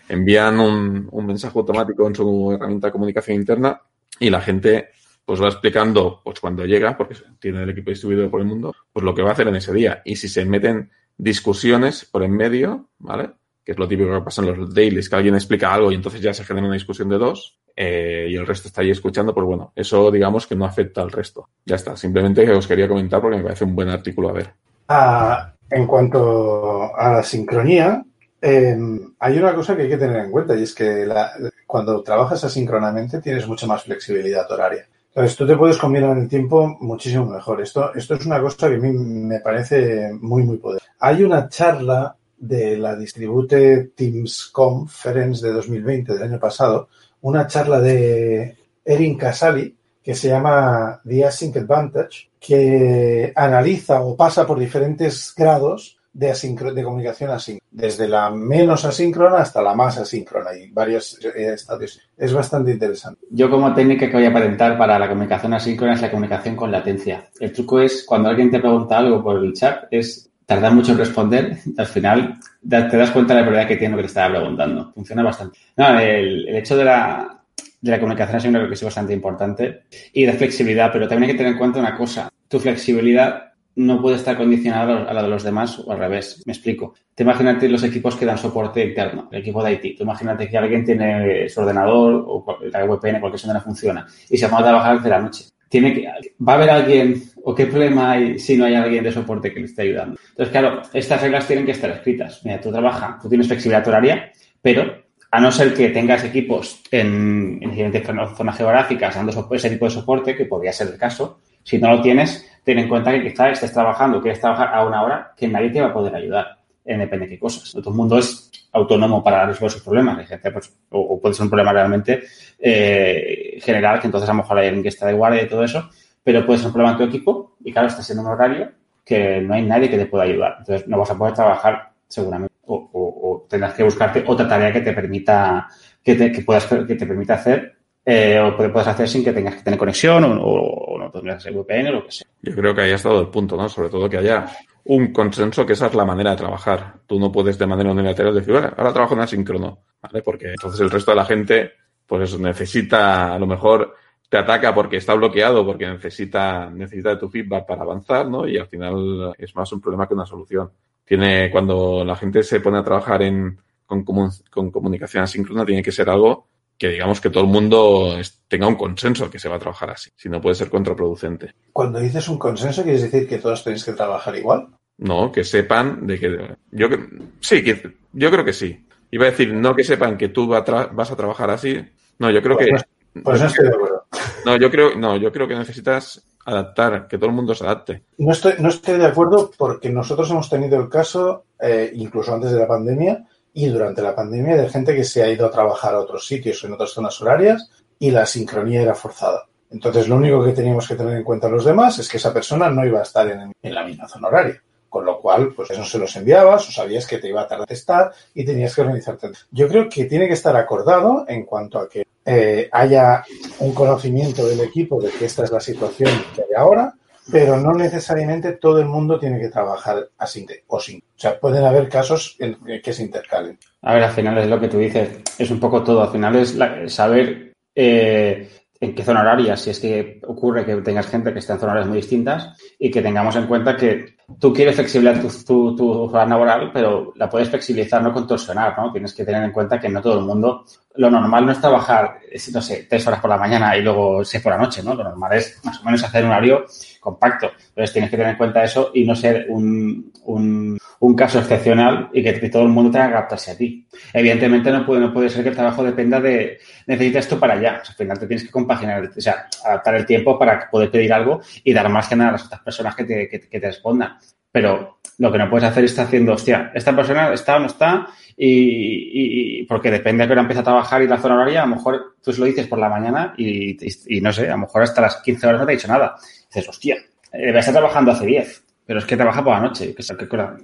Envían un, un mensaje automático en su herramienta de comunicación interna y la gente pues va explicando, pues cuando llega, porque tiene el equipo distribuido por el mundo, pues lo que va a hacer en ese día. Y si se meten discusiones por en medio, ¿vale? Que es lo típico que pasa en los dailies, que alguien explica algo y entonces ya se genera una discusión de dos eh, y el resto está ahí escuchando, pues bueno, eso digamos que no afecta al resto. Ya está, simplemente os quería comentar porque me parece un buen artículo a ver. Ah, en cuanto a la sincronía, eh, hay una cosa que hay que tener en cuenta y es que cuando trabajas asíncronamente tienes mucha más flexibilidad horaria. Entonces, tú te puedes combinar el tiempo muchísimo mejor. Esto, esto es una cosa que a mí me parece muy, muy poderosa. Hay una charla de la Distribute Teams Conference de 2020, del año pasado, una charla de Erin Casali, que se llama The Async Advantage, que analiza o pasa por diferentes grados de, de comunicación asíncrona, desde la menos asíncrona hasta la más asíncrona y varios eh, estadios. Es bastante interesante. Yo como técnica que voy a patentar para la comunicación asíncrona es la comunicación con latencia. El truco es cuando alguien te pregunta algo por el chat, es tardar mucho en responder, al final te das cuenta de la prioridad que tiene lo que te estaba preguntando. Funciona bastante. No, el, el hecho de la, de la comunicación asíncrona creo que es bastante importante y de flexibilidad, pero también hay que tener en cuenta una cosa. Tu flexibilidad no puede estar condicionada a la de los demás o al revés. Me explico. Te imagínate los equipos que dan soporte interno, el equipo de IT. Tú imagínate que alguien tiene su ordenador o la VPN, cualquier cosa no funciona y se va a trabajar de la noche. Tiene que, va a haber alguien o qué problema hay si no hay alguien de soporte que le esté ayudando. Entonces, claro, estas reglas tienen que estar escritas. Mira, tú trabajas, tú tienes flexibilidad horaria, pero a no ser que tengas equipos en, en diferentes zonas geográficas dando ese tipo de soporte, que podría ser el caso, si no lo tienes, ten en cuenta que quizás estés trabajando, quieres trabajar a una hora que nadie te va a poder ayudar en depende de qué cosas. todo el mundo es autónomo para resolver sus problemas. Pues, o, puede ser un problema realmente eh, general, que entonces a lo mejor hay alguien que está de guardia y todo eso, pero puede ser un problema en tu equipo y claro, estás en un horario que no hay nadie que te pueda ayudar. Entonces no vas a poder trabajar seguramente o, o, tendrás que buscarte otra tarea que te permita que te, que puedas que te permita hacer eh, o puedes hacer sin que tengas que tener conexión o, o no tendrás VPN o lo que sea. Yo creo que ahí ha estado el punto, ¿no? Sobre todo que haya un consenso que esa es la manera de trabajar. Tú no puedes de manera unilateral decir, bueno, ahora trabajo en asíncrono, ¿vale? Porque entonces el resto de la gente, pues necesita, a lo mejor te ataca porque está bloqueado, porque necesita, necesita de tu feedback para avanzar, ¿no? Y al final es más un problema que una solución. Tiene, cuando la gente se pone a trabajar en, con, con comunicación asíncrona, tiene que ser algo que digamos que todo el mundo tenga un consenso que se va a trabajar así, si no puede ser contraproducente. Cuando dices un consenso, ¿quieres decir que todos tenéis que trabajar igual? No, que sepan de que... Yo sí, que, yo creo que sí. Iba a decir, no que sepan que tú vas a trabajar así. No, yo creo que... pues no estoy de acuerdo. [LAUGHS] No, yo creo, no, yo creo que necesitas adaptar, que todo el mundo se adapte. No estoy, no estoy de acuerdo porque nosotros hemos tenido el caso, eh, incluso antes de la pandemia, y durante la pandemia de gente que se ha ido a trabajar a otros sitios en otras zonas horarias y la sincronía era forzada. Entonces, lo único que teníamos que tener en cuenta los demás es que esa persona no iba a estar en, la misma zona horaria. Con lo cual, pues eso se los enviabas o sabías que te iba a tardar testar y tenías que organizarte. Yo creo que tiene que estar acordado en cuanto a que eh, haya un conocimiento del equipo de que esta es la situación que hay ahora, pero no necesariamente todo el mundo tiene que trabajar así o sin. O sea, pueden haber casos en que se intercalen. A ver, al final es lo que tú dices, es un poco todo. Al final es saber eh, en qué zona horaria, si es que ocurre que tengas gente que esté en zonas muy distintas y que tengamos en cuenta que tú quieres flexibilizar tu, tu, laboral, pero la puedes flexibilizar, no contorsionar, ¿no? Tienes que tener en cuenta que no todo el mundo, lo normal no es trabajar, no sé, tres horas por la mañana y luego seis por la noche, ¿no? Lo normal es más o menos hacer un horario compacto. Entonces tienes que tener en cuenta eso y no ser un, un, caso excepcional y que, todo el mundo tenga que adaptarse a ti. Evidentemente no puede, no puede ser que el trabajo dependa de necesitas esto para allá. al final te tienes que compaginar, o sea, adaptar el tiempo para poder pedir algo y dar más que nada a las otras personas que te, que, te respondan. Pero lo que no puedes hacer es estar haciendo, hostia, esta persona está o no está y, y, porque depende de que hora empieza a trabajar y la zona horaria, a lo mejor tú se lo dices por la mañana y, y, no sé, a lo mejor hasta las 15 horas no te ha dicho nada dices, hostia, debe estar trabajando hace 10, pero es que trabaja por la noche.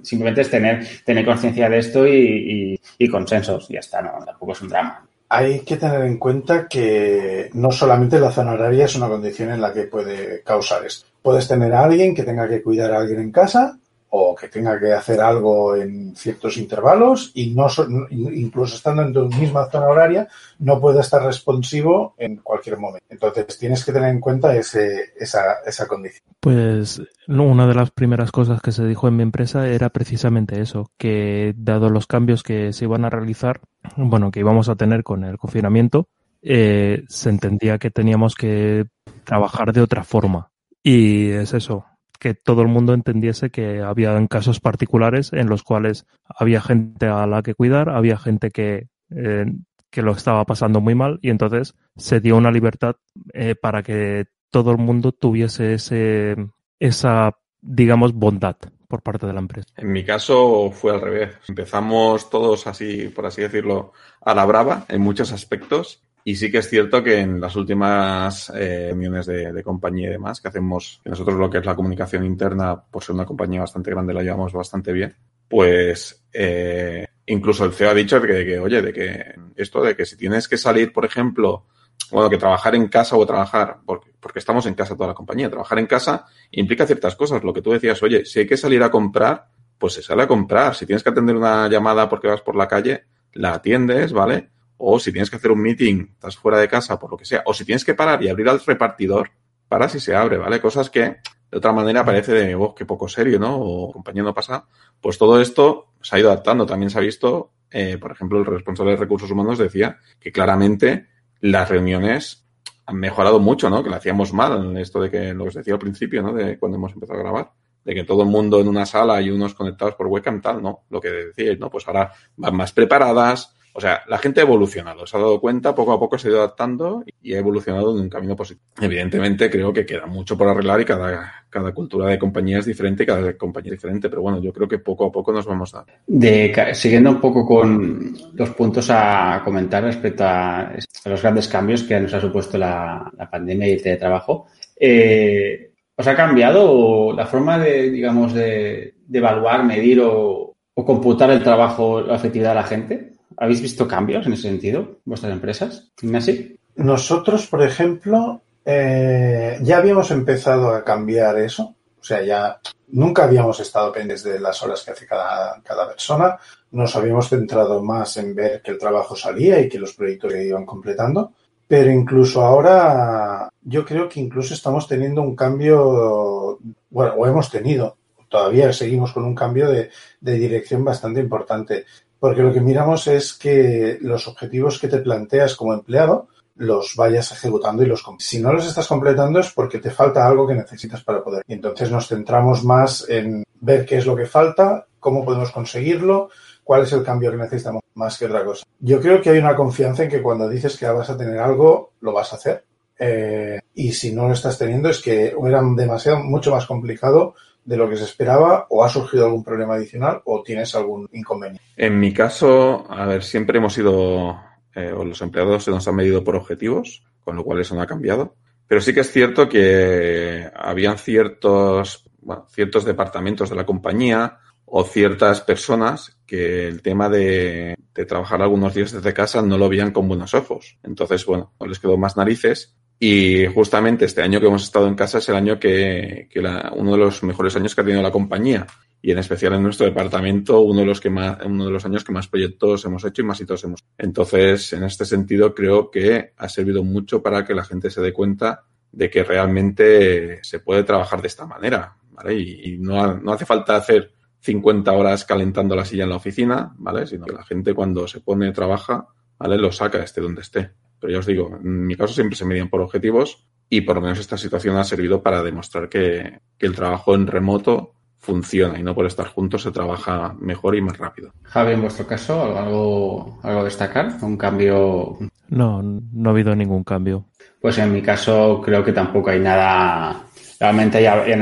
simplemente es tener, tener conciencia de esto y, consensos. Y ya está, no, tampoco es un drama. Hay que tener en cuenta que no solamente la zona horaria es una condición en la que puede causar esto. Puedes tener a alguien que tenga que cuidar a alguien en casa o que tenga que hacer algo en ciertos intervalos y no incluso estando en tu misma zona horaria no puede estar responsivo en cualquier momento. Entonces tienes que tener en cuenta ese, esa, esa condición. Pues una de las primeras cosas que se dijo en mi empresa era precisamente eso, que dado los cambios que se iban a realizar, bueno, que íbamos a tener con el confinamiento, eh, se entendía que teníamos que trabajar de otra forma. Y es eso, que todo el mundo entendiese que había casos particulares en los cuales había gente a la que cuidar, había gente que, eh, que lo estaba pasando muy mal y entonces se dio una libertad eh, para que todo el mundo tuviese ese, esa, digamos, bondad por parte de la empresa. En mi caso fue al revés. Empezamos todos así, por así decirlo, a la brava en muchos aspectos y sí que es cierto que en las últimas eh, reuniones de, compañía y demás, que hacemos, que nosotros lo que es la comunicación interna, por ser una compañía bastante grande, la llevamos bastante bien, pues eh, incluso el CEO ha dicho de que, oye, de que esto de que si tienes que salir, por ejemplo, bueno, que trabajar en casa o trabajar, porque, porque estamos en casa toda la compañía, trabajar en casa implica ciertas cosas. Lo que tú decías, oye, si hay que salir a comprar, pues se sale a comprar. Si tienes que atender una llamada porque vas por la calle, la atiendes, ¿vale? O si tienes que hacer un meeting, estás fuera de casa, por lo que sea, o si tienes que parar y abrir al repartidor, para si se abre, ¿vale? Cosas que de otra manera parece de, oh, qué poco serio, ¿no? O compañía no pasa. Pues todo esto se ha ido adaptando. También se ha visto, eh, por ejemplo, el responsable de recursos humanos decía que claramente las reuniones han mejorado mucho, ¿no? Que lo hacíamos mal en esto de que lo que os decía al principio, ¿no? De cuando hemos empezado a grabar de que todo el mundo en una sala y unos conectados por webcam, tal, no. Lo que decíais, ¿no? Pues ahora van más preparadas. O sea, la gente ha evolucionado, se ha dado cuenta, poco a poco se ha ido adaptando y ha evolucionado en un camino positivo. Evidentemente, creo que queda mucho por arreglar y cada, cada cultura de compañía es diferente cada compañía es diferente, pero bueno, yo creo que poco a poco nos vamos a. De, siguiendo un poco con los puntos a comentar respecto a, los grandes cambios que nos ha supuesto la, la pandemia y el teletrabajo. Eh, ¿Os ha cambiado la forma de, digamos, de, evaluar, medir o, computar el trabajo, la efectividad de la gente? ¿Habéis visto cambios en ese sentido, vuestras empresas? Ignacio. Nosotros, por ejemplo, eh, ya habíamos empezado a cambiar eso. O sea, ya nunca habíamos estado pendientes de las horas que hace cada, cada persona. Nos habíamos centrado más en ver que el trabajo salía y que los proyectos se iban completando. Pero incluso ahora, yo creo que incluso estamos teniendo un cambio, bueno, o hemos tenido, todavía seguimos con un cambio de, dirección bastante importante, porque lo que miramos es que los objetivos que te planteas como empleado los vayas ejecutando y los si no los estás completando es porque te falta algo que necesitas para poder. Y entonces nos centramos más en ver qué es lo que falta, cómo podemos conseguirlo, cuál es el cambio que necesitamos más que otra cosa. Yo creo que hay una confianza en que cuando dices que vas a tener algo, lo vas a hacer. Eh, y si no lo estás teniendo es que era demasiado, mucho más complicado de lo que se esperaba o ha surgido algún problema adicional o tienes algún inconveniente. En mi caso, a ver, siempre hemos ido, eh, o los empleados se nos han medido por objetivos, con lo cual eso no ha cambiado. Pero sí que es cierto que habían ciertos, ciertos departamentos de la compañía o ciertas personas que el tema de, trabajar algunos días desde casa no lo veían con buenos ojos. Entonces, bueno, les quedó más narices. Y justamente este año que hemos estado en casa es el año que, que uno de los mejores años que ha tenido la compañía. Y en especial en nuestro departamento, uno de los que más, uno de los años que más proyectos hemos hecho y más hitos hemos. Entonces, en este sentido, creo que ha servido mucho para que la gente se dé cuenta de que realmente se puede trabajar de esta manera, ¿vale? Y, y no, no hace falta hacer 50 horas calentando la silla en la oficina, ¿vale? Sino que la gente cuando se pone, trabaja, ¿vale? Lo saca, esté donde esté. Pero ya os digo, en mi caso siempre se medían por objetivos y por lo menos esta situación ha servido para demostrar que, el trabajo en remoto funciona y no por estar juntos se trabaja mejor y más rápido. Javi, en vuestro caso, ¿algo, algo destacar? ¿Un cambio? No, no ha habido ningún cambio. Pues en mi caso creo que tampoco hay nada realmente ya, en,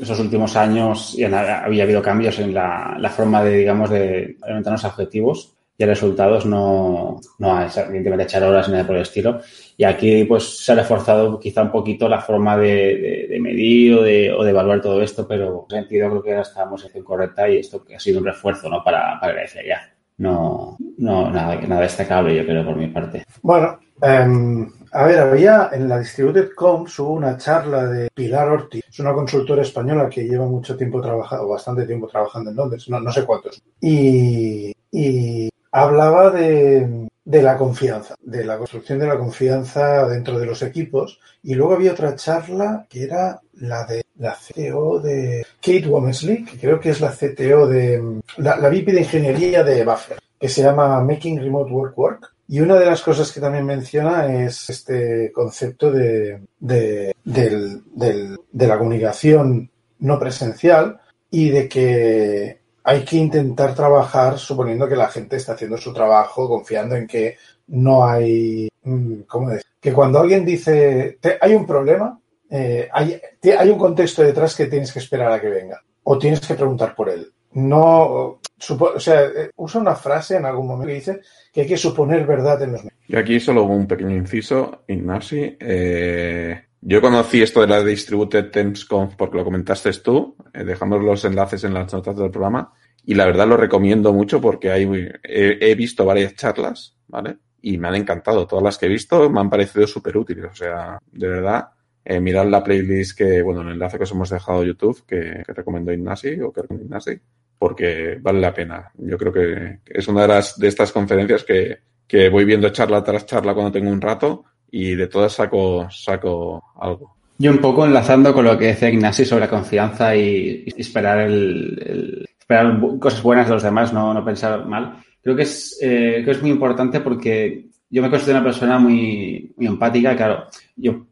esos últimos años ya había habido cambios en la, la forma de, digamos, de alimentar los objetivos y resultados no, no es evidentemente echar horas ni nada por el estilo. Y aquí pues se ha reforzado quizá un poquito la forma de, de, medir o de, o de, evaluar todo esto, pero en sentido creo que ahora estamos en correcta y esto ha sido un refuerzo ¿no? para, para la ya. No, no nada, nada destacable yo creo por mi parte. Bueno, um, a ver, había en la Distributed Comms hubo una charla de Pilar Ortiz, es una consultora española que lleva mucho tiempo trabajando, bastante tiempo trabajando en Londres, no, no sé cuántos, y, y hablaba de, de, la confianza, de la construcción de la confianza dentro de los equipos, y luego había otra charla que era la de la CTO de Kate Womersley, que creo que es la CTO de la, la de ingeniería de Buffer, que se llama Making Remote Work Work. Y una de las cosas que también menciona es este concepto de, de, la comunicación no presencial y de que hay que intentar trabajar suponiendo que la gente está haciendo su trabajo, confiando en que no hay, mm, ¿cómo decir? Que cuando alguien dice, hay un problema, eh, hay, hay un contexto detrás que tienes que esperar a que venga o tienes que preguntar por él. No, o sea, eh, usa una frase en algún momento que dice que hay que suponer verdad en los. Y aquí solo un pequeño inciso, Ignasi. Eh, yo conocí esto de la Distributed Temps Conf porque lo comentaste tú. Eh, dejamos los enlaces en las notas del programa. Y la verdad lo recomiendo mucho porque hay, he, visto varias charlas, ¿vale? Y me han encantado. Todas las que he visto me han parecido súper útiles. O sea, de verdad, eh, mirad la playlist que, bueno, el enlace que os hemos dejado a YouTube que, que recomendó Ignasi o que recomendó Ignasi porque vale la pena. Yo creo que es una de, las, de estas conferencias que, que voy viendo charla tras charla cuando tengo un rato y de todas saco, saco algo. Yo un poco enlazando con lo que decía Ignacio sobre la confianza y, esperar el, esperar cosas buenas de los demás, no, no pensar mal. Creo que es, eh, que es muy importante porque yo me considero una persona muy, muy empática, claro, yo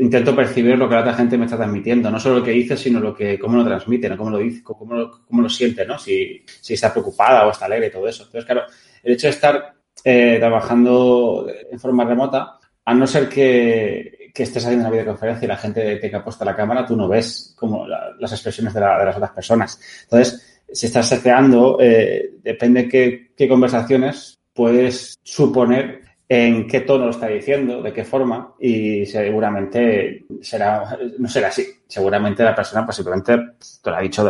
intento percibir lo que la otra gente me está transmitiendo, no solo lo que dice, sino lo que, cómo lo transmite, ¿no? cómo lo dice, cómo lo, cómo lo siente, ¿no? Si, si está preocupada o está alegre y todo eso. Entonces, claro, el hecho de estar eh, trabajando en forma remota, a no ser que, que, estés haciendo una videoconferencia y la gente te ha puesto la cámara, tú no ves como las expresiones de, las otras personas. Entonces, si estás seteando, eh, depende qué, qué conversaciones puedes suponer en qué tono lo está diciendo, de qué forma, y seguramente será, no será así. Seguramente la persona pues simplemente te lo ha dicho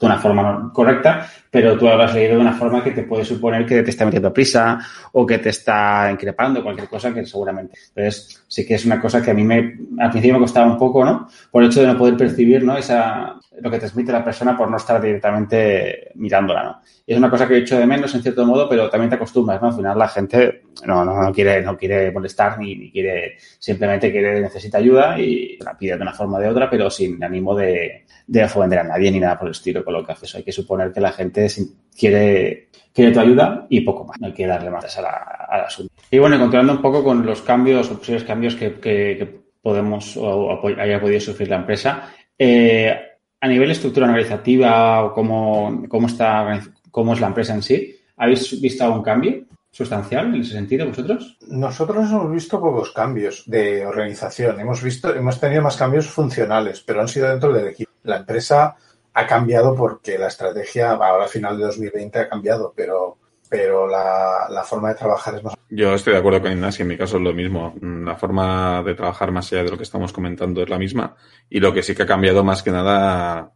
de, una forma correcta, pero tú lo has leído de una forma que te puede suponer que te está metiendo prisa o que te está increpando, cualquier cosa que seguramente. Entonces, sí que es una cosa que a mí me, al principio me costaba un poco, ¿no? Por el hecho de no poder percibir, ¿no? Esa, lo que transmite la persona por no estar directamente mirándola, ¿no? Y es una cosa que he hecho de menos en cierto modo, pero también te acostumbras, ¿no? Al final la gente no, no, no quiere, no quiere molestar ni, ni quiere, simplemente quiere, necesita ayuda y la pide de una forma o de otra, pero sin ánimo de, de ofender a nadie ni nada por el estilo con lo que haces. Hay que suponer que la gente quiere, quiere tu ayuda y poco más. No hay que darle más a la, al asunto. Y bueno, continuando un poco con los cambios o posibles cambios que, que, que podemos o haya podido sufrir la empresa. Eh, a nivel estructura organizativa o cómo, cómo, está, cómo es la empresa en sí, ¿habéis visto algún cambio sustancial en ese sentido vosotros? Nosotros hemos visto pocos cambios de organización. Hemos visto, hemos tenido más cambios funcionales, pero han sido dentro del equipo. La empresa ha cambiado porque la estrategia ahora a final de 2020 ha cambiado, pero pero la, la, forma de trabajar es más. Yo estoy de acuerdo con Ignacio, en mi caso es lo mismo. La forma de trabajar más allá de lo que estamos comentando es la misma. Y lo que sí que ha cambiado más que nada,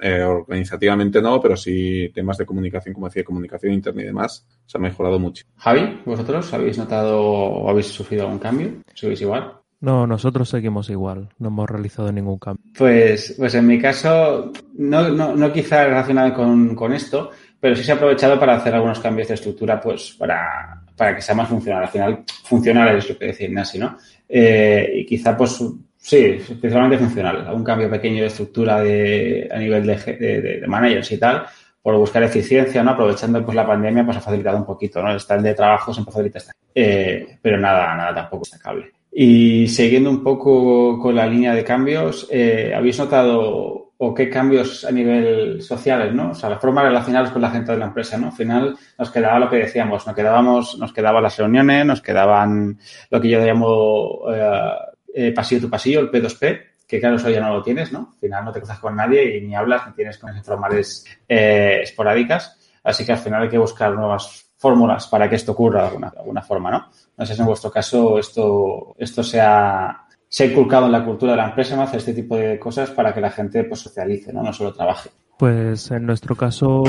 eh, organizativamente no, pero sí temas de comunicación, como decía, comunicación interna y demás, se ha mejorado mucho. Javi, ¿vosotros habéis notado o habéis sufrido algún cambio? ¿Sois igual? No, nosotros seguimos igual, no hemos realizado ningún cambio. Pues, pues en mi caso, no, no, no quizá relacionado con, con esto, pero sí se ha aprovechado para hacer algunos cambios de estructura, pues para, para que sea más funcional. Al final, funcional es lo que decía Ignacio, ¿no? Eh, y quizá, pues, sí, principalmente funcional. Un cambio pequeño de estructura de, a nivel de, de, de managers y tal, por buscar eficiencia, ¿no? Aprovechando pues la pandemia, pues ha facilitado un poquito, ¿no? El estar de trabajo siempre facilita esta. Eh, pero nada, nada tampoco destacable. Y siguiendo un poco con la línea de cambios, eh, ¿habéis notado o qué cambios a nivel sociales, ¿no? O sea, la forma de relacionarnos con la gente de la empresa, ¿no? Al final nos quedaba lo que decíamos, nos quedábamos, nos quedaban las reuniones, nos quedaban lo que yo llamo eh, eh, pasillo tu pasillo, el P2P, que claro, eso ya no lo tienes, ¿no? Al final no te cruzas con nadie y ni hablas, ni tienes conexiones formales eh, esporádicas, así que al final hay que buscar nuevas fórmulas para que esto ocurra de alguna, de alguna forma, ¿no? No sé si en vuestro caso esto, esto sea, se ha inculcado en la cultura de la empresa, ¿no? Hacer este tipo de cosas para que la gente pues socialice, ¿no? No solo trabaje. Pues en nuestro caso,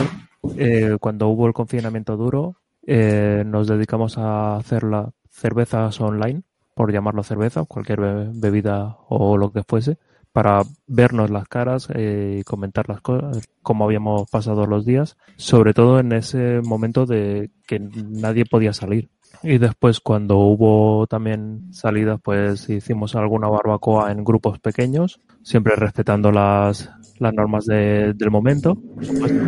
eh, cuando hubo el confinamiento duro, eh, nos dedicamos a hacer las cervezas online, por llamarlo cerveza, cualquier be bebida o lo que fuese, para vernos las caras eh, y comentar las cosas, cómo habíamos pasado los días, sobre todo en ese momento de que nadie podía salir. Y después cuando hubo también salidas, pues hicimos alguna barbacoa en grupos pequeños, siempre respetando las, las normas de, del momento, por supuesto.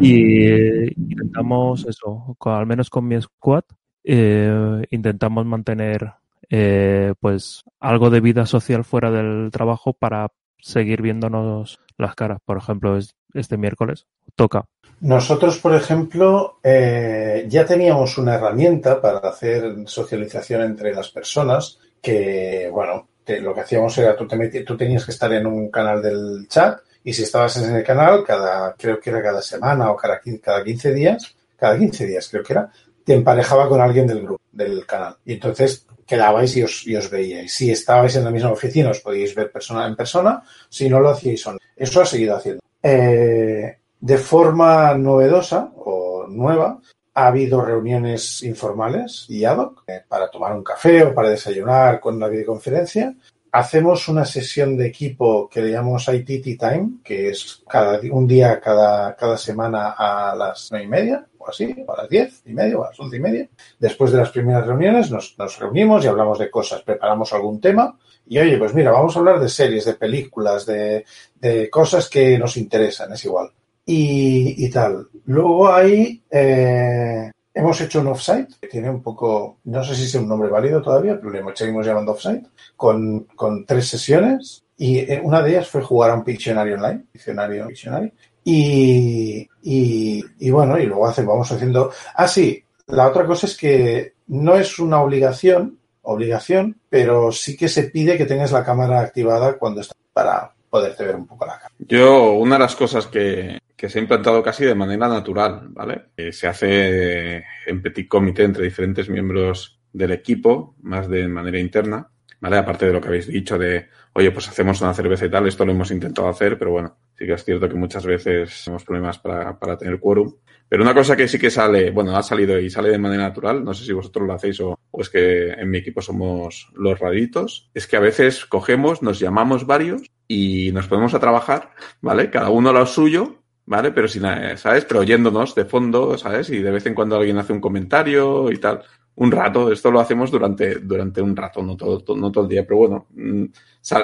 Y intentamos eso, con, al menos con mi squad, eh, intentamos mantener eh, pues algo de vida social fuera del trabajo para seguir viéndonos las caras. Por ejemplo, este miércoles toca. Nosotros, por ejemplo, eh, ya teníamos una herramienta para hacer socialización entre las personas que, bueno, lo que hacíamos era tú, te tú tenías que estar en un canal del chat y si estabas en el canal, cada, creo que era cada semana o cada, cada 15 días, cada 15 días creo que era, te emparejaba con alguien del grupo, del canal. Y entonces quedabais y os, y os veíais. Si estabais en la misma oficina, os podíais ver persona en persona. Si no lo hacíais online. Eso ha seguido haciendo. Eh, de forma novedosa o nueva, ha habido reuniones informales y ad hoc eh, para tomar un café o para desayunar con una videoconferencia. Hacemos una sesión de equipo que le llamamos ITT Time, que es cada, un día cada semana a las nueve y media así, a las diez y media o a las once y media. Después de las primeras reuniones nos, nos reunimos y hablamos de cosas, preparamos algún tema y oye, pues mira, vamos a hablar de series, de películas, de, de cosas que nos interesan, es igual y, y tal. Luego hay, eh, hemos hecho un offsite, que tiene un poco, no sé si es un nombre válido todavía, pero le seguimos llamando offsite, con, con tres sesiones y eh, una de ellas fue jugar a un Pictionary online, Pictionary, Pictionary. Y, y, y, bueno, y luego hace, vamos haciendo. Ah, sí, la otra cosa es que no es una obligación, obligación, pero sí que se pide que tengas la cámara activada cuando estás para poderte ver un poco la cara. Yo, una de las cosas que, que se ha implantado casi de manera natural, ¿vale? Se hace en petit comité entre diferentes miembros del equipo, más de manera interna, ¿vale? Aparte de lo que habéis dicho de, oye, pues hacemos una cerveza y tal, esto lo hemos intentado hacer, pero bueno, sí que es cierto que muchas veces tenemos problemas para, para tener quórum. Pero una cosa que sí que sale, bueno, ha salido y sale de manera natural, no sé si vosotros lo hacéis o, o, es que en mi equipo somos los raritos, es que a veces cogemos, nos llamamos varios y nos ponemos a trabajar, ¿vale? Cada uno lo suyo, ¿vale? Pero sin, ¿sabes? Pero oyéndonos de fondo, ¿sabes? Y de vez en cuando alguien hace un comentario y tal. Un rato, esto lo hacemos durante, durante un rato, no todo, no todo el día, pero bueno, mm,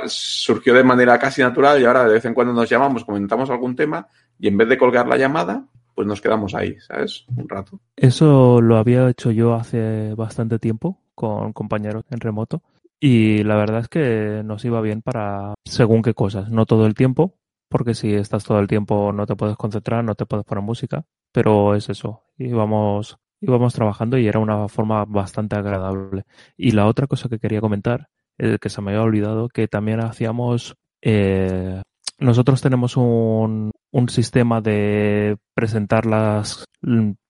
surgió de manera casi natural y ahora de vez en cuando nos llamamos, comentamos algún tema y en vez de colgar la llamada, pues nos quedamos ahí, ¿sabes? Un rato. Eso lo había hecho yo hace bastante tiempo con compañeros en remoto y la verdad es que nos iba bien para según qué cosas, no todo el tiempo, porque si estás todo el tiempo no te puedes concentrar, no te puedes poner música, pero es eso, íbamos, íbamos trabajando y era una forma bastante agradable. Y la otra cosa que quería comentar, eh, que se me había olvidado, que también hacíamos, eh, nosotros tenemos un, un sistema de presentar las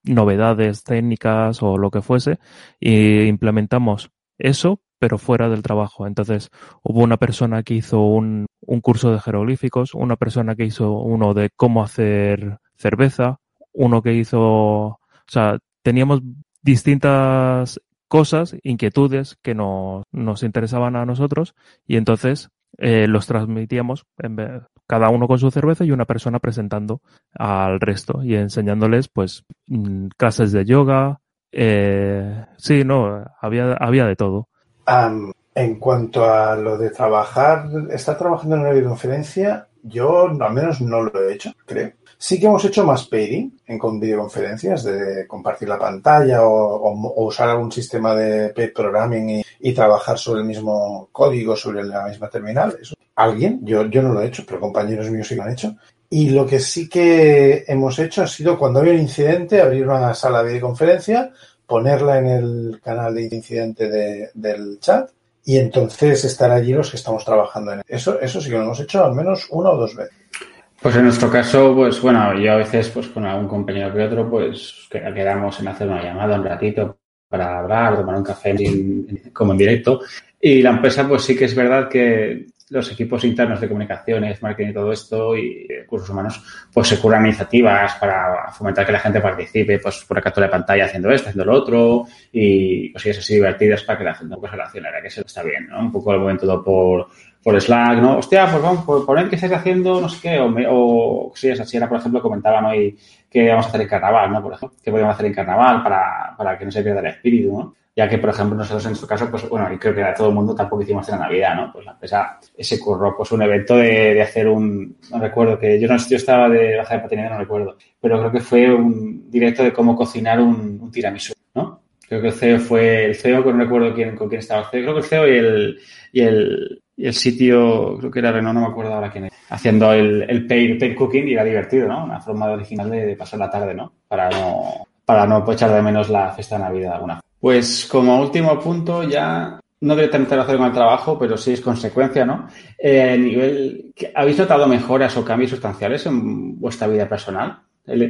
novedades técnicas o lo que fuese y implementamos eso pero fuera del trabajo. Entonces, hubo una persona que hizo un, un curso de jeroglíficos, una persona que hizo uno de cómo hacer cerveza, uno que hizo, o sea, teníamos distintas cosas, inquietudes que nos, nos interesaban a nosotros y entonces eh, los transmitíamos en cada uno con su cerveza y una persona presentando al resto y enseñándoles pues mm, clases de yoga, eh, sí, no, había, había de todo. En cuanto a lo de trabajar, estar trabajando en una videoconferencia, yo al menos no lo he hecho, creo. Sí que hemos hecho más pairing en con videoconferencias, de compartir la pantalla o, usar algún sistema de pair programming y, trabajar sobre el mismo código, sobre la misma terminal. Alguien, yo, yo no lo he hecho, pero compañeros míos sí lo han hecho. Y lo que sí que hemos hecho ha sido cuando había un incidente, abrir una sala de videoconferencia, ponerla en el canal de incidente de, del chat y entonces estar allí los que estamos trabajando en eso. Eso sí que lo hemos hecho al menos una o dos veces. Pues en nuestro caso, pues bueno, yo a veces pues con algún compañero que otro, pues quedamos en hacer una llamada un ratito para hablar, tomar un café en, como en directo. Y la empresa, pues sí que es verdad que los equipos internos de comunicaciones, marketing y todo esto y recursos humanos, pues se curan iniciativas para fomentar que la gente participe, pues por la captura de pantalla haciendo esto, haciendo lo otro y cosillas así divertidas para que la gente pues, se relacionara, que eso está bien, ¿no? Un poco el momento todo por, por Slack, ¿no? Hostia, pues vamos, por poner que estáis haciendo no sé qué, o, me, o cosillas así, era, por ejemplo, comentaban hoy que vamos a hacer en carnaval, ¿no? Por ejemplo, que podríamos hacer en carnaval para, para que no se pierda el espíritu, ¿no? ya que, por ejemplo, nosotros en nuestro caso, pues bueno, y creo que a todo el mundo tampoco hicimos en la Navidad, ¿no? Pues la empresa ese curro, pues un evento de, de, hacer un, no recuerdo, que yo no yo estaba de baja de patineta, no recuerdo, pero creo que fue un directo de cómo cocinar un, un tiramisú, ¿no? Creo que el CEO fue el CEO, que no recuerdo quién, con quién estaba el CEO, creo que el CEO y el, y el, el sitio, creo que era Renault, no me acuerdo ahora quién era, haciendo el, el paid, paid cooking y era divertido, ¿no? Una forma original de, pasar la tarde, ¿no? Para no, para no echar de menos la fiesta de Navidad alguna pues como último punto, ya no directamente relacionado con el trabajo, pero sí es consecuencia, ¿no? Eh, nivel, ¿Habéis notado mejoras o cambios sustanciales en vuestra vida personal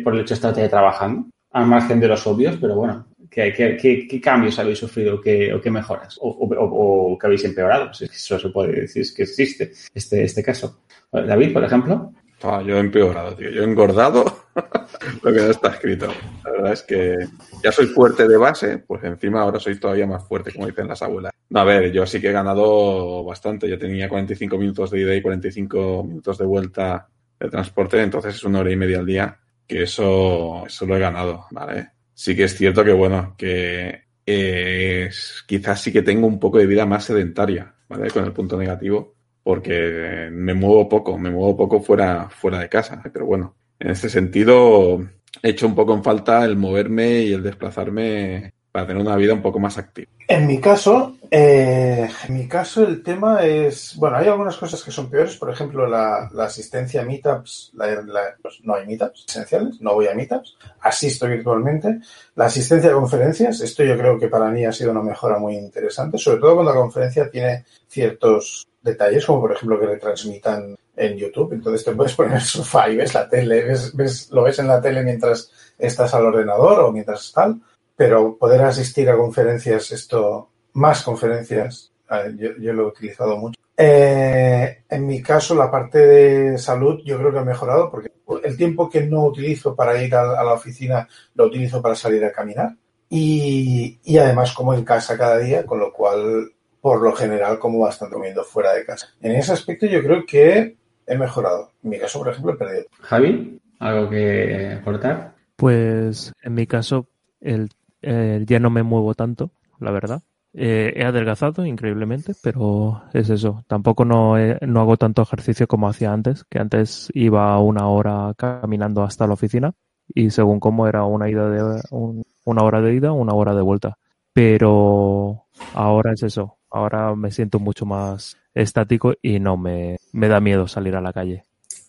por el hecho de estar trabajando? Al margen de los obvios, pero bueno, ¿qué, qué, qué, qué cambios habéis sufrido qué, o qué mejoras? O, o, o, qué habéis empeorado? Si eso se puede decir que existe este, este caso. David, por ejemplo. Ah, yo he empeorado, tío. Yo he engordado [LAUGHS] lo que no está escrito. La verdad es que ya soy fuerte de base, pues encima ahora soy todavía más fuerte, como dicen las abuelas. No, a ver, yo sí que he ganado bastante. Yo tenía 45 minutos de ida y 45 minutos de vuelta de transporte, entonces es una hora y media al día, que eso, eso lo he ganado, ¿vale? Sí que es cierto que, bueno, que eh, quizás sí que tengo un poco de vida más sedentaria, ¿vale? Con el punto negativo porque me muevo poco, me muevo poco fuera, fuera de casa. Pero bueno, en este sentido, he hecho un poco en falta el moverme y el desplazarme para tener una vida un poco más activa. En mi caso, eh, en mi caso el tema es, bueno, hay algunas cosas que son peores, por ejemplo, la, asistencia a meetups, la, pues no hay meetups esenciales, no voy a meetups, asisto virtualmente. La asistencia a conferencias, esto yo creo que para mí ha sido una mejora muy interesante, sobre todo cuando la conferencia tiene ciertos detalles, como por ejemplo que retransmitan en YouTube, entonces te puedes poner el sofá ves la tele, ves, ves, lo ves en la tele mientras estás al ordenador o mientras tal pero poder asistir a conferencias, esto, más conferencias, yo, yo lo he utilizado mucho. Eh, en mi caso, la parte de salud yo creo que ha mejorado porque el tiempo que no utilizo para ir a, a la oficina lo utilizo para salir a caminar y, y, además como en casa cada día, con lo cual por lo general como bastante comiendo fuera de casa. En ese aspecto yo creo que he mejorado. En mi caso, por ejemplo, he perdido. Javi, ¿algo que aportar? Pues en mi caso el eh, ya no me muevo tanto, la verdad. Eh, he adelgazado increíblemente, pero es eso. Tampoco no, he, no hago tanto ejercicio como hacía antes, que antes iba una hora caminando hasta la oficina y según cómo era una ida de un, una hora de ida, una hora de vuelta. Pero ahora es eso. Ahora me siento mucho más estático y no me, me da miedo salir a la calle.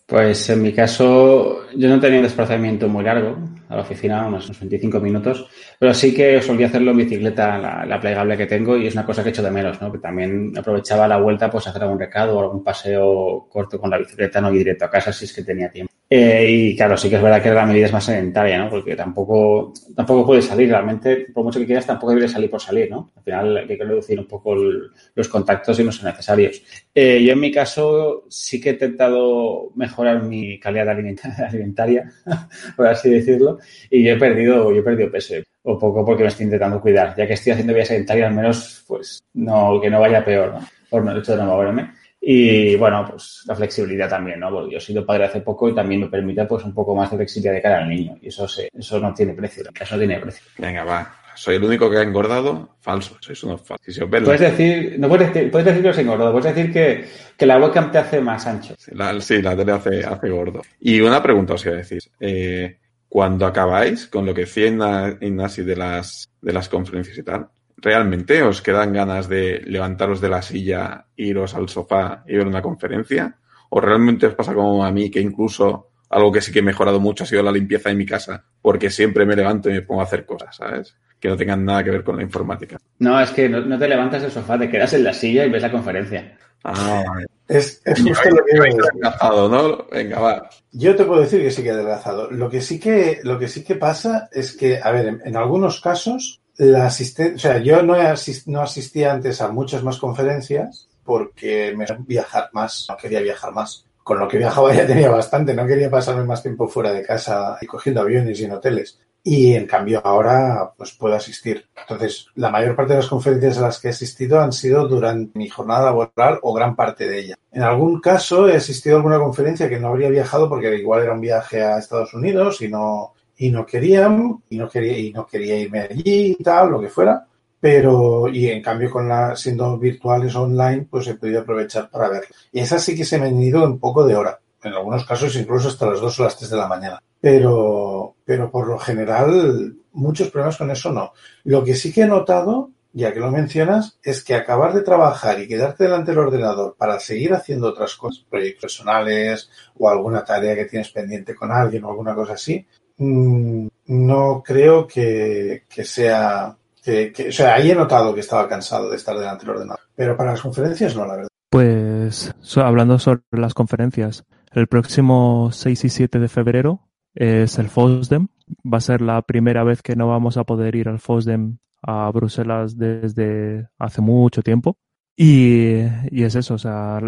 Pues en mi caso, yo no tenía un desplazamiento muy largo a la oficina, unos 25 minutos, pero sí que solía hacerlo en bicicleta, la, la plegable que tengo, y es una cosa que echo de menos, ¿no? Que también aprovechaba la vuelta, pues hacer algún recado o algún paseo corto con la bicicleta, no ir directo a casa si es que tenía tiempo. Eh, y claro, sí que es verdad que la medida es más sedentaria, ¿no? Porque tampoco, tampoco puedes salir, realmente, por mucho que quieras, tampoco debes salir por salir, ¿no? Al final hay que reducir un poco los contactos y no son necesarios. Eh, yo en mi caso sí que he intentado mejorar mi calidad [LAUGHS] alimentaria, [LAUGHS] por así decirlo, y yo he perdido, yo he perdido peso, o poco porque me estoy intentando cuidar. Ya que estoy haciendo vida sedentaria, al menos, pues, no, que no vaya peor, ¿no? Por el hecho de no moverme. Y bueno, pues la flexibilidad también, ¿no? Porque yo he sido padre hace poco y también me permite pues un poco más de flexibilidad de cara al niño. Y eso se, eso no tiene precio, eso no tiene precio. Venga, va. Soy el único que ha engordado. Falso, sois unos falsos. Si puedes decir, no puedes decir, puedes decir que os engordado, puedes decir que, que la webcam te hace más ancho. Sí, la, sí, la tele hace, hace gordo. Y una pregunta os iba a decir. Eh, cuando acabáis con lo que decía Ignasi de las, de las conferencias y tal, ¿realmente os quedan ganas de levantaros de la silla, iros al sofá y ver una conferencia? ¿O realmente os pasa como a mí que incluso algo que sí que he mejorado mucho ha sido la limpieza de mi casa? Porque siempre me levanto y me pongo a hacer cosas, ¿sabes? Que no tengan nada que ver con la informática. No, es que no, no te levantas del sofá, te quedas en la silla y ves la conferencia. Ah, vale. Es, es justo lo que decir. adelgazado, ¿no? Venga, va. Yo te puedo decir que sí que he adelgazado. Lo que sí que, lo que, sí que pasa es que, a ver, en, en algunos casos, la asistencia, o sea, yo no, asist, no asistía antes a muchas más conferencias porque me viajar más, no quería viajar más. Con lo que viajaba ya tenía bastante, no quería pasarme más tiempo fuera de casa y cogiendo aviones y hoteles. Y en cambio ahora pues puedo asistir. Entonces, la mayor parte de las conferencias a las que he asistido han sido durante mi jornada laboral o gran parte de ella. En algún caso he asistido a alguna conferencia que no habría viajado porque igual era un viaje a Estados Unidos y no, y no querían, y no quería, y no quería irme allí y tal, lo que fuera. Pero, y en cambio con la, siendo virtuales online, pues he podido aprovechar para verlo. Y esas sí que se me han ido un poco de hora. En algunos casos incluso hasta las 2 o las 3 de la mañana. Pero, pero por lo general, muchos problemas con eso no. Lo que sí que he notado, ya que lo mencionas, es que acabar de trabajar y quedarte delante del ordenador para seguir haciendo otras cosas, proyectos personales o alguna tarea que tienes pendiente con alguien o alguna cosa así, mmm, no creo que, que sea, que, o sea, ahí he notado que estaba cansado de estar delante del ordenador, pero para las conferencias no, la verdad. Pues hablando sobre las conferencias, el próximo 6 y 7 de febrero es el FOSDEM. Va a ser la primera vez que no vamos a poder ir al FOSDEM a Bruselas desde hace mucho tiempo. Y, y es eso, o sea,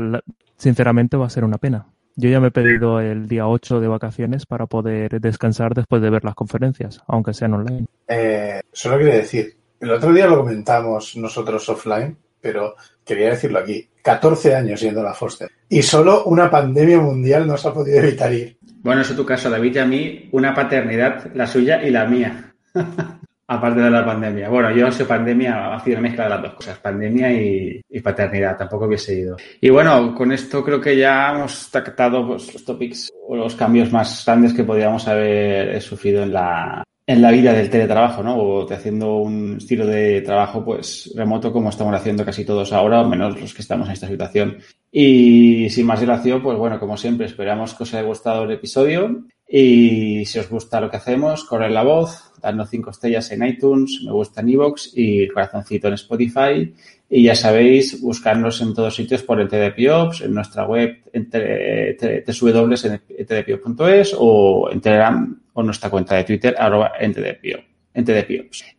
sinceramente va a ser una pena. Yo ya me he pedido el día 8 de vacaciones para poder descansar después de ver las conferencias, aunque sean online. Eh, solo quiero decir, el otro día lo comentamos nosotros offline, pero quería decirlo aquí. 14 años yendo a la Foster. Y solo una pandemia mundial nos ha podido evitar ir. Bueno, eso es tu caso, David, y a mí una paternidad, la suya y la mía. [LAUGHS] Aparte de la pandemia. Bueno, yo no sé pandemia, ha sido una mezcla de las dos cosas, pandemia y, y, paternidad, tampoco hubiese ido. Y bueno, con esto creo que ya hemos tratado pues, los topics o los cambios más grandes que podríamos haber sufrido en la, en la vida del teletrabajo, ¿no? O haciendo un estilo de trabajo, pues, remoto como estamos haciendo casi todos ahora, o menos los que estamos en esta situación. Y sin más dilación, pues bueno, como siempre, esperamos que os haya gustado el episodio y si os gusta lo que hacemos, corred la voz, dadnos cinco estrellas en iTunes, me gusta en iVoox y corazoncito en Spotify. Y ya sabéis, buscarnos en todos sitios por el TDPiops, en nuestra web en www.tdpiops.es o en Telegram o nuestra cuenta de Twitter, arroba.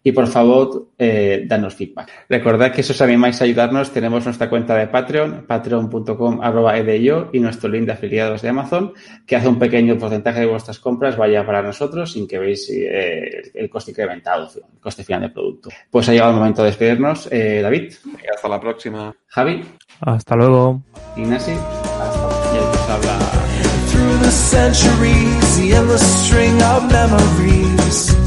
Y por favor, eh, danos feedback. Recordad que si os animáis a ayudarnos, tenemos nuestra cuenta de Patreon, patreon.com y nuestro link de afiliados de Amazon, que hace un pequeño porcentaje de vuestras compras vaya para nosotros sin que veáis eh, el coste incrementado, el coste final del producto. Pues ha llegado el momento de despedirnos. Eh, David. hasta la próxima. Javi. Hasta luego. Ignacio. Hasta luego. Y habla. Through the centuries, the endless string of memories.